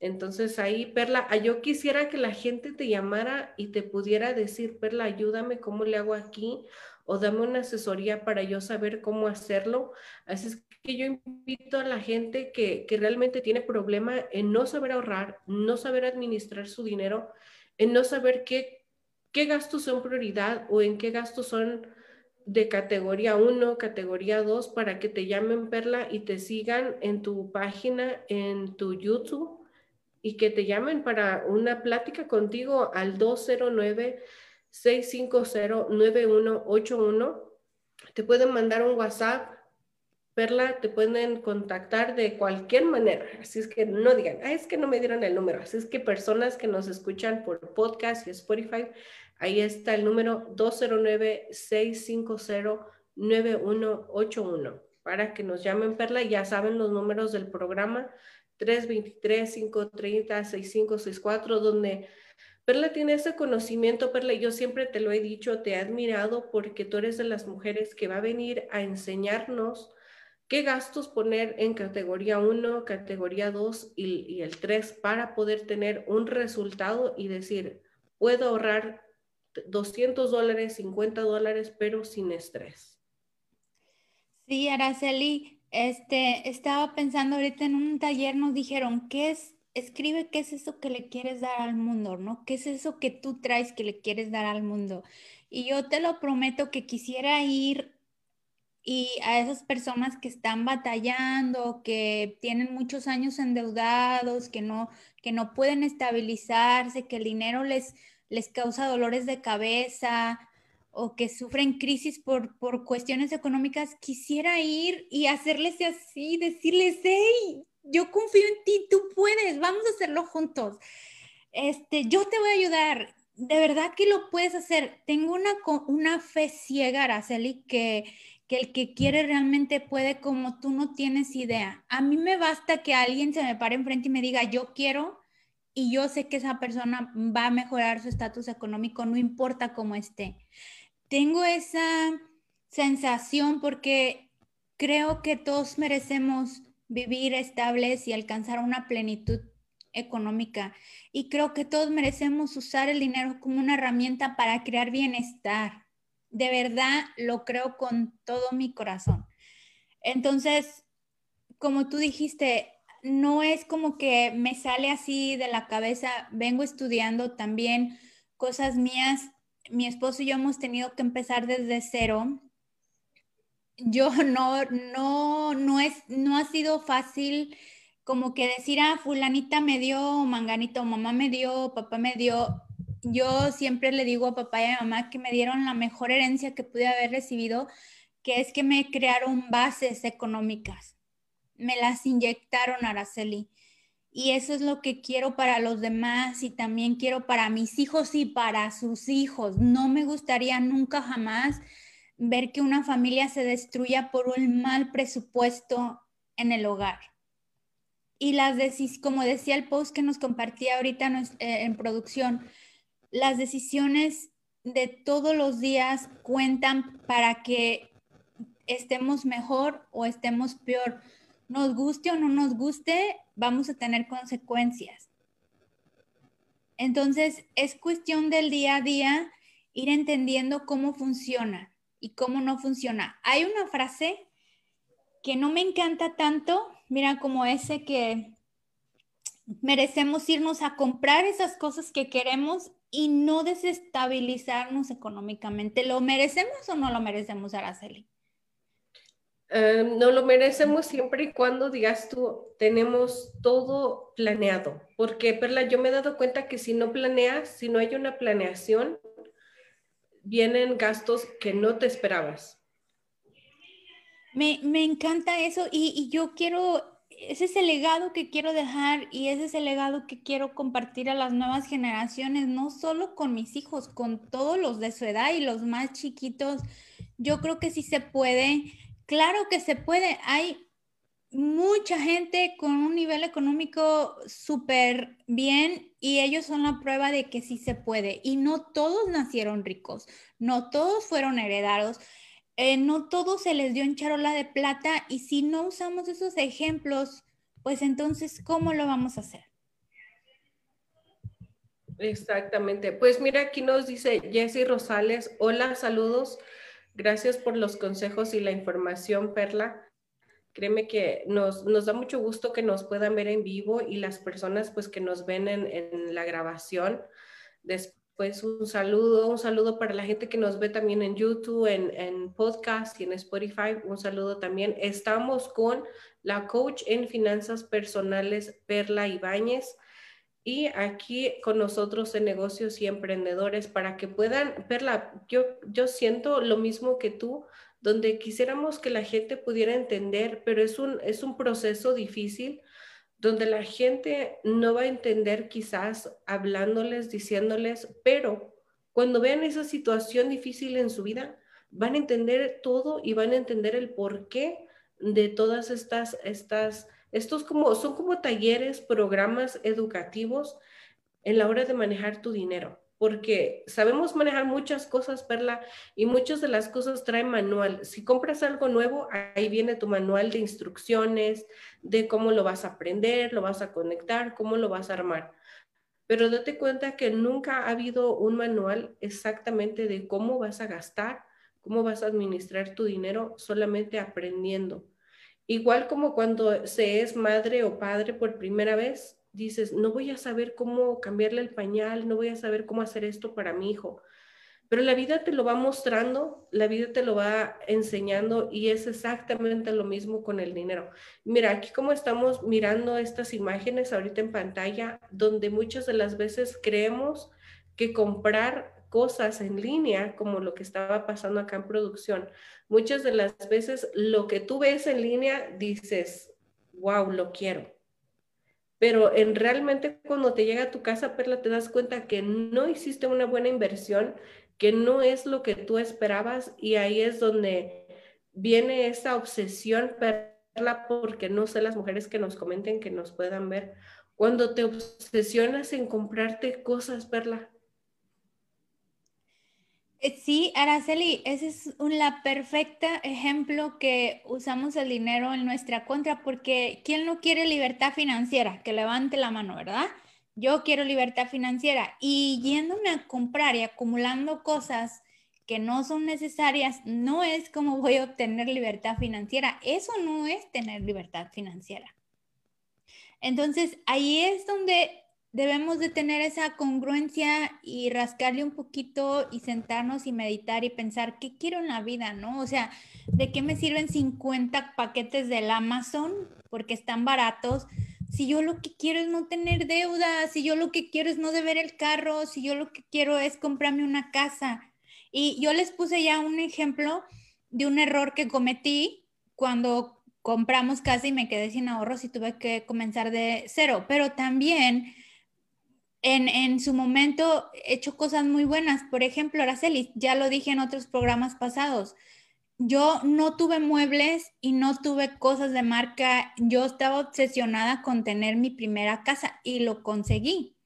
Entonces ahí, Perla, ah, yo quisiera que la gente te llamara y te pudiera decir, Perla, ayúdame, ¿cómo le hago aquí? O dame una asesoría para yo saber cómo hacerlo. Así es que yo invito a la gente que, que realmente tiene problema en no saber ahorrar, no saber administrar su dinero, en no saber qué qué gastos son prioridad o en qué gastos son de categoría 1, categoría 2, para que te llamen Perla y te sigan en tu página, en tu YouTube y que te llamen para una plática contigo al 209-650-9181. Te pueden mandar un WhatsApp Perla, te pueden contactar de cualquier manera. Así es que no digan, ah, es que no me dieron el número. Así es que personas que nos escuchan por podcast y Spotify, ahí está el número 209-650-9181 para que nos llamen Perla. Ya saben los números del programa 323-530-6564, donde Perla tiene ese conocimiento, Perla, yo siempre te lo he dicho, te he admirado porque tú eres de las mujeres que va a venir a enseñarnos qué gastos poner en categoría 1, categoría 2 y, el 3 para poder tener un resultado y decir, puedo ahorrar 200 dólares, 50 dólares, pero sin estrés. Sí, Araceli, este, estaba pensando ahorita en un taller, nos dijeron, ¿qué es? Escribe qué es eso que le quieres dar al mundo, ¿no? ¿Qué es eso que tú traes que le quieres dar al mundo? Y yo te lo prometo que quisiera ir y a esas personas que están batallando, que tienen muchos años endeudados, que no, que no pueden estabilizarse, que el dinero les, les causa dolores de cabeza o que sufren crisis por, por cuestiones económicas, quisiera ir y hacerles así, decirles, hey, yo confío en ti, tú puedes, vamos a hacerlo juntos. Este, yo te voy a ayudar. De verdad que lo puedes hacer. Tengo una, una fe ciega, Araceli, que, que el que quiere realmente puede como tú no tienes idea. A mí me basta que alguien se me pare enfrente y me diga, yo quiero, y yo sé que esa persona va a mejorar su estatus económico, no importa cómo esté. Tengo esa sensación porque creo que todos merecemos vivir estables y alcanzar una plenitud económica. Y creo que todos merecemos usar el dinero como una herramienta para crear bienestar de verdad lo creo con todo mi corazón. Entonces, como tú dijiste, no es como que me sale así de la cabeza, vengo estudiando también cosas mías. Mi esposo y yo hemos tenido que empezar desde cero. Yo no, no, no es, no ha sido fácil como que decir, ah, fulanita me dio, manganito, mamá me dio, papá me dio yo siempre le digo a papá y a mamá que me dieron la mejor herencia que pude haber recibido, que es que me crearon bases económicas. Me las inyectaron, Araceli. Y eso es lo que quiero para los demás y también quiero para mis hijos y para sus hijos. No me gustaría nunca jamás ver que una familia se destruya por un mal presupuesto en el hogar. Y las como decía el post que nos compartía ahorita eh, en producción, las decisiones de todos los días cuentan para que estemos mejor o estemos peor. Nos guste o no nos guste, vamos a tener consecuencias. Entonces, es cuestión del día a día ir entendiendo cómo funciona y cómo no funciona. Hay una frase que no me encanta tanto, mira, como ese que merecemos irnos a comprar esas cosas que queremos y no desestabilizarnos económicamente. ¿Lo merecemos o no lo merecemos, Araceli? Em, no lo merecemos siempre y cuando digas tú, tenemos todo planeado. Porque, Perla, yo me he dado cuenta que si no planeas, si no hay una planeación, vienen gastos que no te esperabas. Me, encanta eso y, y yo quiero ese es el legado que quiero dejar y ese es el legado que quiero compartir a las nuevas generaciones, no solo con mis hijos, con todos los de su edad y los más chiquitos. Yo creo que sí se puede, claro que se puede. Hay mucha gente con un nivel económico súper bien y ellos son la prueba de que sí se puede. Y no todos nacieron ricos, no todos fueron heredados. Eh, no todo se les dio en charola de plata y si no usamos esos ejemplos, pues entonces, ¿cómo lo vamos a hacer? Exactamente. Pues mira, aquí nos dice Jessy Rosales, hola, saludos, gracias por los consejos y la información, Perla. Créeme que nos, nos da mucho gusto que nos puedan ver en vivo y las personas pues que nos ven en, en la grabación. Después un saludo, un saludo para la gente que nos ve también en YouTube, en, en podcast y en Spotify. Un saludo también. Estamos con la coach en finanzas personales Perla Ibáñez y aquí con nosotros en negocios y emprendedores para que puedan verla. Yo, yo siento lo mismo que tú, donde quisiéramos que la gente pudiera entender, pero es un, es un proceso difícil donde la gente no va a entender quizás hablándoles, diciéndoles, pero cuando vean esa situación difícil en su vida, van a entender todo y van a entender el porqué de todas estas, estas, estos como, son como talleres, programas educativos en la hora de manejar tu dinero porque sabemos manejar muchas cosas, Perla, y muchas de las cosas traen manual. Si compras algo nuevo, ahí viene tu manual de instrucciones, de cómo lo vas a aprender, lo vas a conectar, cómo lo vas a armar. Pero date cuenta que nunca ha habido un manual exactamente de cómo vas a gastar, cómo vas a administrar tu dinero, solamente aprendiendo. Igual como cuando se es madre o padre por primera vez, dices, no voy a saber cómo cambiarle el pañal, no voy a saber cómo hacer esto para mi hijo. Pero la vida te lo va mostrando, la vida te lo va enseñando y es exactamente lo mismo con el dinero. Mira, aquí como estamos mirando estas imágenes ahorita en pantalla, donde muchas de las veces creemos que comprar cosas en línea, como lo que estaba pasando acá en producción, muchas de las veces lo que tú ves en línea dices, wow, lo quiero pero en realmente cuando te llega a tu casa, Perla, te das cuenta que no hiciste una buena inversión, que no es lo que tú esperabas y ahí es donde viene esa obsesión, Perla, porque no sé las mujeres que nos comenten, que nos puedan ver, cuando te obsesionas en comprarte cosas, Perla, sí, Araceli, ese es un la perfecta ejemplo que usamos el dinero en nuestra contra, porque ¿quién no quiere libertad financiera? Que levante la mano, ¿verdad? Yo quiero libertad financiera y yéndome a comprar y acumulando cosas que no son necesarias, no es como voy a obtener libertad financiera. Eso no es tener libertad financiera. Entonces, ahí es donde debemos de tener esa congruencia y rascarle un poquito y sentarnos y meditar y pensar qué quiero en la vida, ¿no? O sea, ¿de qué me sirven 50 paquetes del Amazon porque están baratos? Si yo lo que quiero es no tener deuda, si yo lo que quiero es no deber el carro, si yo lo que quiero es comprarme una casa. Y yo les puse ya un ejemplo de un error que cometí cuando compramos casa y me quedé sin ahorros y tuve que comenzar de cero, pero también en, su momento he hecho cosas muy buenas. Por ejemplo, Araceli, ya lo dije en otros programas pasados, yo no tuve muebles y no tuve cosas de marca. Yo estaba obsesionada con tener mi primera casa y lo conseguí.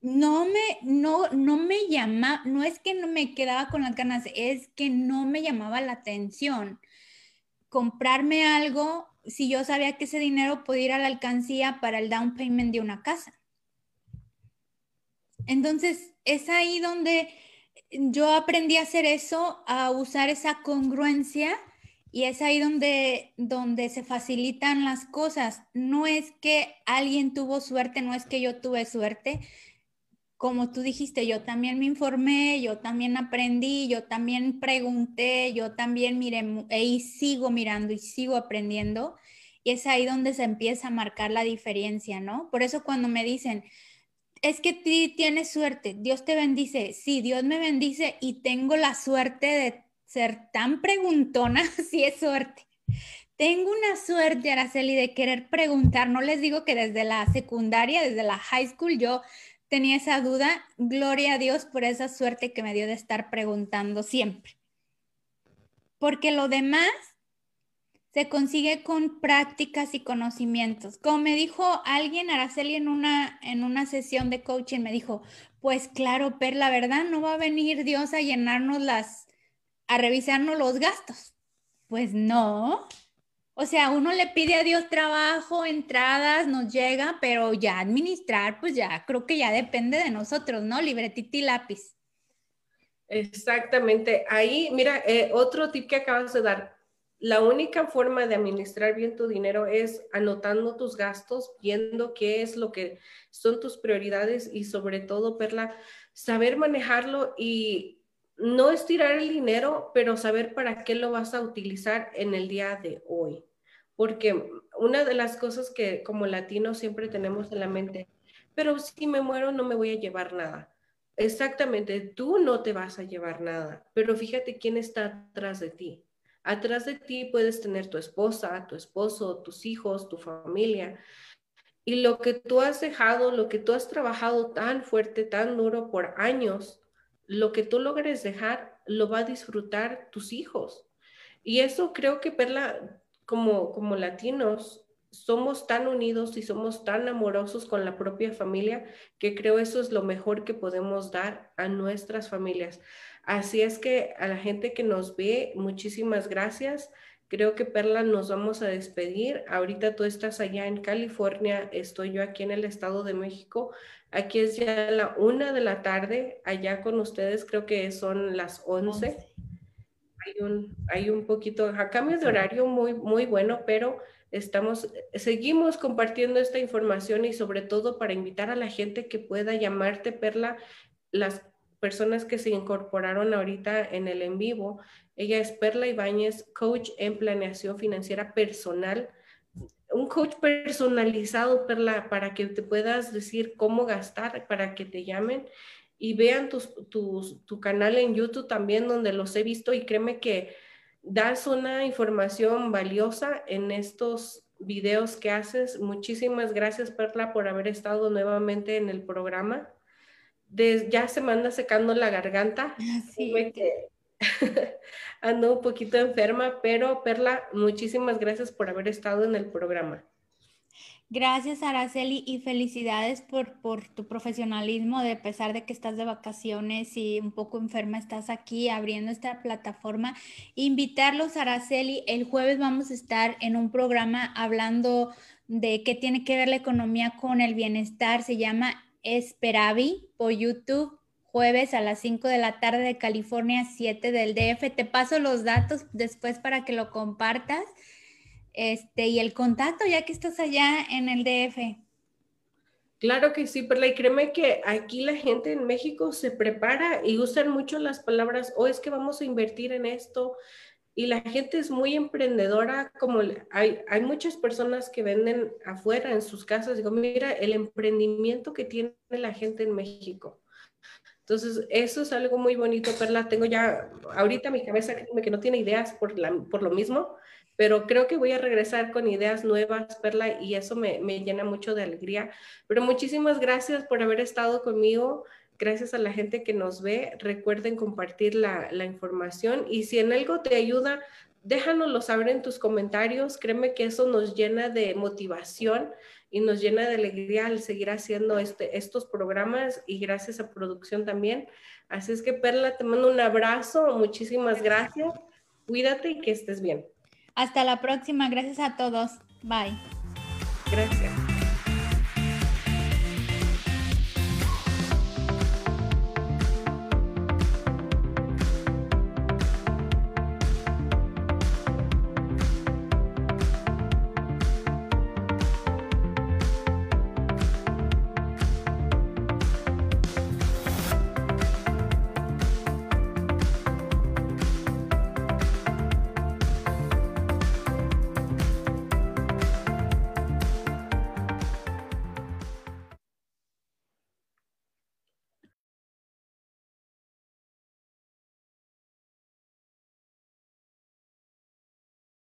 No me, no, no me llama, no es que no me quedaba con las ganas, es que no me llamaba la atención comprarme algo si yo sabía que ese dinero podía ir a la alcancía para el down payment de una casa. Entonces, es ahí donde yo aprendí a hacer eso, a usar esa congruencia y es ahí donde, donde se facilitan las cosas. No es que alguien tuvo suerte, no es que yo tuve suerte. Como tú dijiste, yo también me informé, yo también aprendí, yo también pregunté, yo también miré y sigo mirando y sigo aprendiendo. Y es ahí donde se empieza a marcar la diferencia, ¿no? Por eso cuando me dicen, es que ti tienes suerte, Dios te bendice. Sí, Dios me bendice y tengo la suerte de ser tan preguntona, si es suerte. Tengo una suerte, Araceli, de querer preguntar. No les digo que desde la secundaria, desde la high school, yo tenía esa duda. Gloria a Dios por esa suerte que me dio de estar preguntando siempre. Porque lo demás se consigue con prácticas y conocimientos. Como me dijo alguien, Araceli, en una, en una sesión de coaching, me dijo, pues claro, Per, la verdad no va a venir Dios a llenarnos las, a revisarnos los gastos. Pues no. O sea, uno le pide a Dios trabajo, entradas, nos llega, pero ya administrar, pues ya creo que ya depende de nosotros, ¿no? Libretita y lápiz. Exactamente. Ahí, mira, eh, otro tip que acabas de dar, la única forma de administrar bien tu dinero es anotando tus gastos, viendo qué es lo que son tus prioridades y sobre todo, Perla, saber manejarlo y no estirar el dinero, pero saber para qué lo vas a utilizar en el día de hoy. Porque una de las cosas que como latinos siempre tenemos en la mente, pero si me muero no me voy a llevar nada. Exactamente, tú no te vas a llevar nada, pero fíjate quién está atrás de ti. Atrás de ti puedes tener tu esposa, tu esposo, tus hijos, tu familia. Y lo que tú has dejado, lo que tú has trabajado tan fuerte, tan duro por años, lo que tú logres dejar, lo va a disfrutar tus hijos. Y eso creo que Perla, como, como latinos, somos tan unidos y somos tan amorosos con la propia familia que creo eso es lo mejor que podemos dar a nuestras familias. Así es que a la gente que nos ve, muchísimas gracias. Creo que Perla nos vamos a despedir. Ahorita tú estás allá en California, estoy yo aquí en el Estado de México. Aquí es ya la una de la tarde, allá con ustedes creo que son las once. Hay un, hay un poquito, a cambio de horario muy, muy bueno, pero estamos, seguimos compartiendo esta información y sobre todo para invitar a la gente que pueda llamarte, Perla, las personas que se incorporaron ahorita en el en vivo. Ella es Perla Ibáñez, coach en planeación financiera personal, un coach personalizado, Perla, para que te puedas decir cómo gastar, para que te llamen y vean tus, tu canal en YouTube también, donde los he visto y créeme que das una información valiosa en estos videos que haces. Muchísimas gracias, Perla, por haber estado nuevamente en el programa. Ya se me anda secando la garganta. Sí. Que ando un poquito enferma, pero Perla, muchísimas gracias por haber estado en el programa. Gracias, Araceli, y felicidades por, por tu profesionalismo, de a pesar de que estás de vacaciones y un poco enferma, estás aquí abriendo esta plataforma. Invitarlos, Araceli, el jueves vamos a estar en un programa hablando de qué tiene que ver la economía con el bienestar. Se llama Esperavi por YouTube, jueves a las 5 de la tarde de California, 7 del DF. Te paso los datos después para que lo compartas este, y el contacto ya que estás allá en el DF. Claro que sí, Perla, y créeme que aquí la gente en México se prepara y usan mucho las palabras, o oh, es que vamos a invertir en esto, y la gente es muy emprendedora, como hay, hay muchas personas que venden afuera en sus casas, digo, mira el emprendimiento que tiene la gente en México. Entonces, eso es algo muy bonito, Perla. Tengo ya, ahorita mi cabeza que no tiene ideas por, por lo mismo, pero creo que voy a regresar con ideas nuevas, Perla, y eso me, llena mucho de alegría. Pero muchísimas gracias por haber estado conmigo. Gracias a la gente que nos ve. Recuerden compartir la, la información y si en algo te ayuda, déjanoslo saber en tus comentarios. Créeme que eso nos llena de motivación y nos llena de alegría al seguir haciendo este, estos programas y gracias a producción también. Así es que Perla, te mando un abrazo. Muchísimas gracias. Cuídate y que estés bien. Hasta la próxima. Gracias a todos. Bye. Gracias.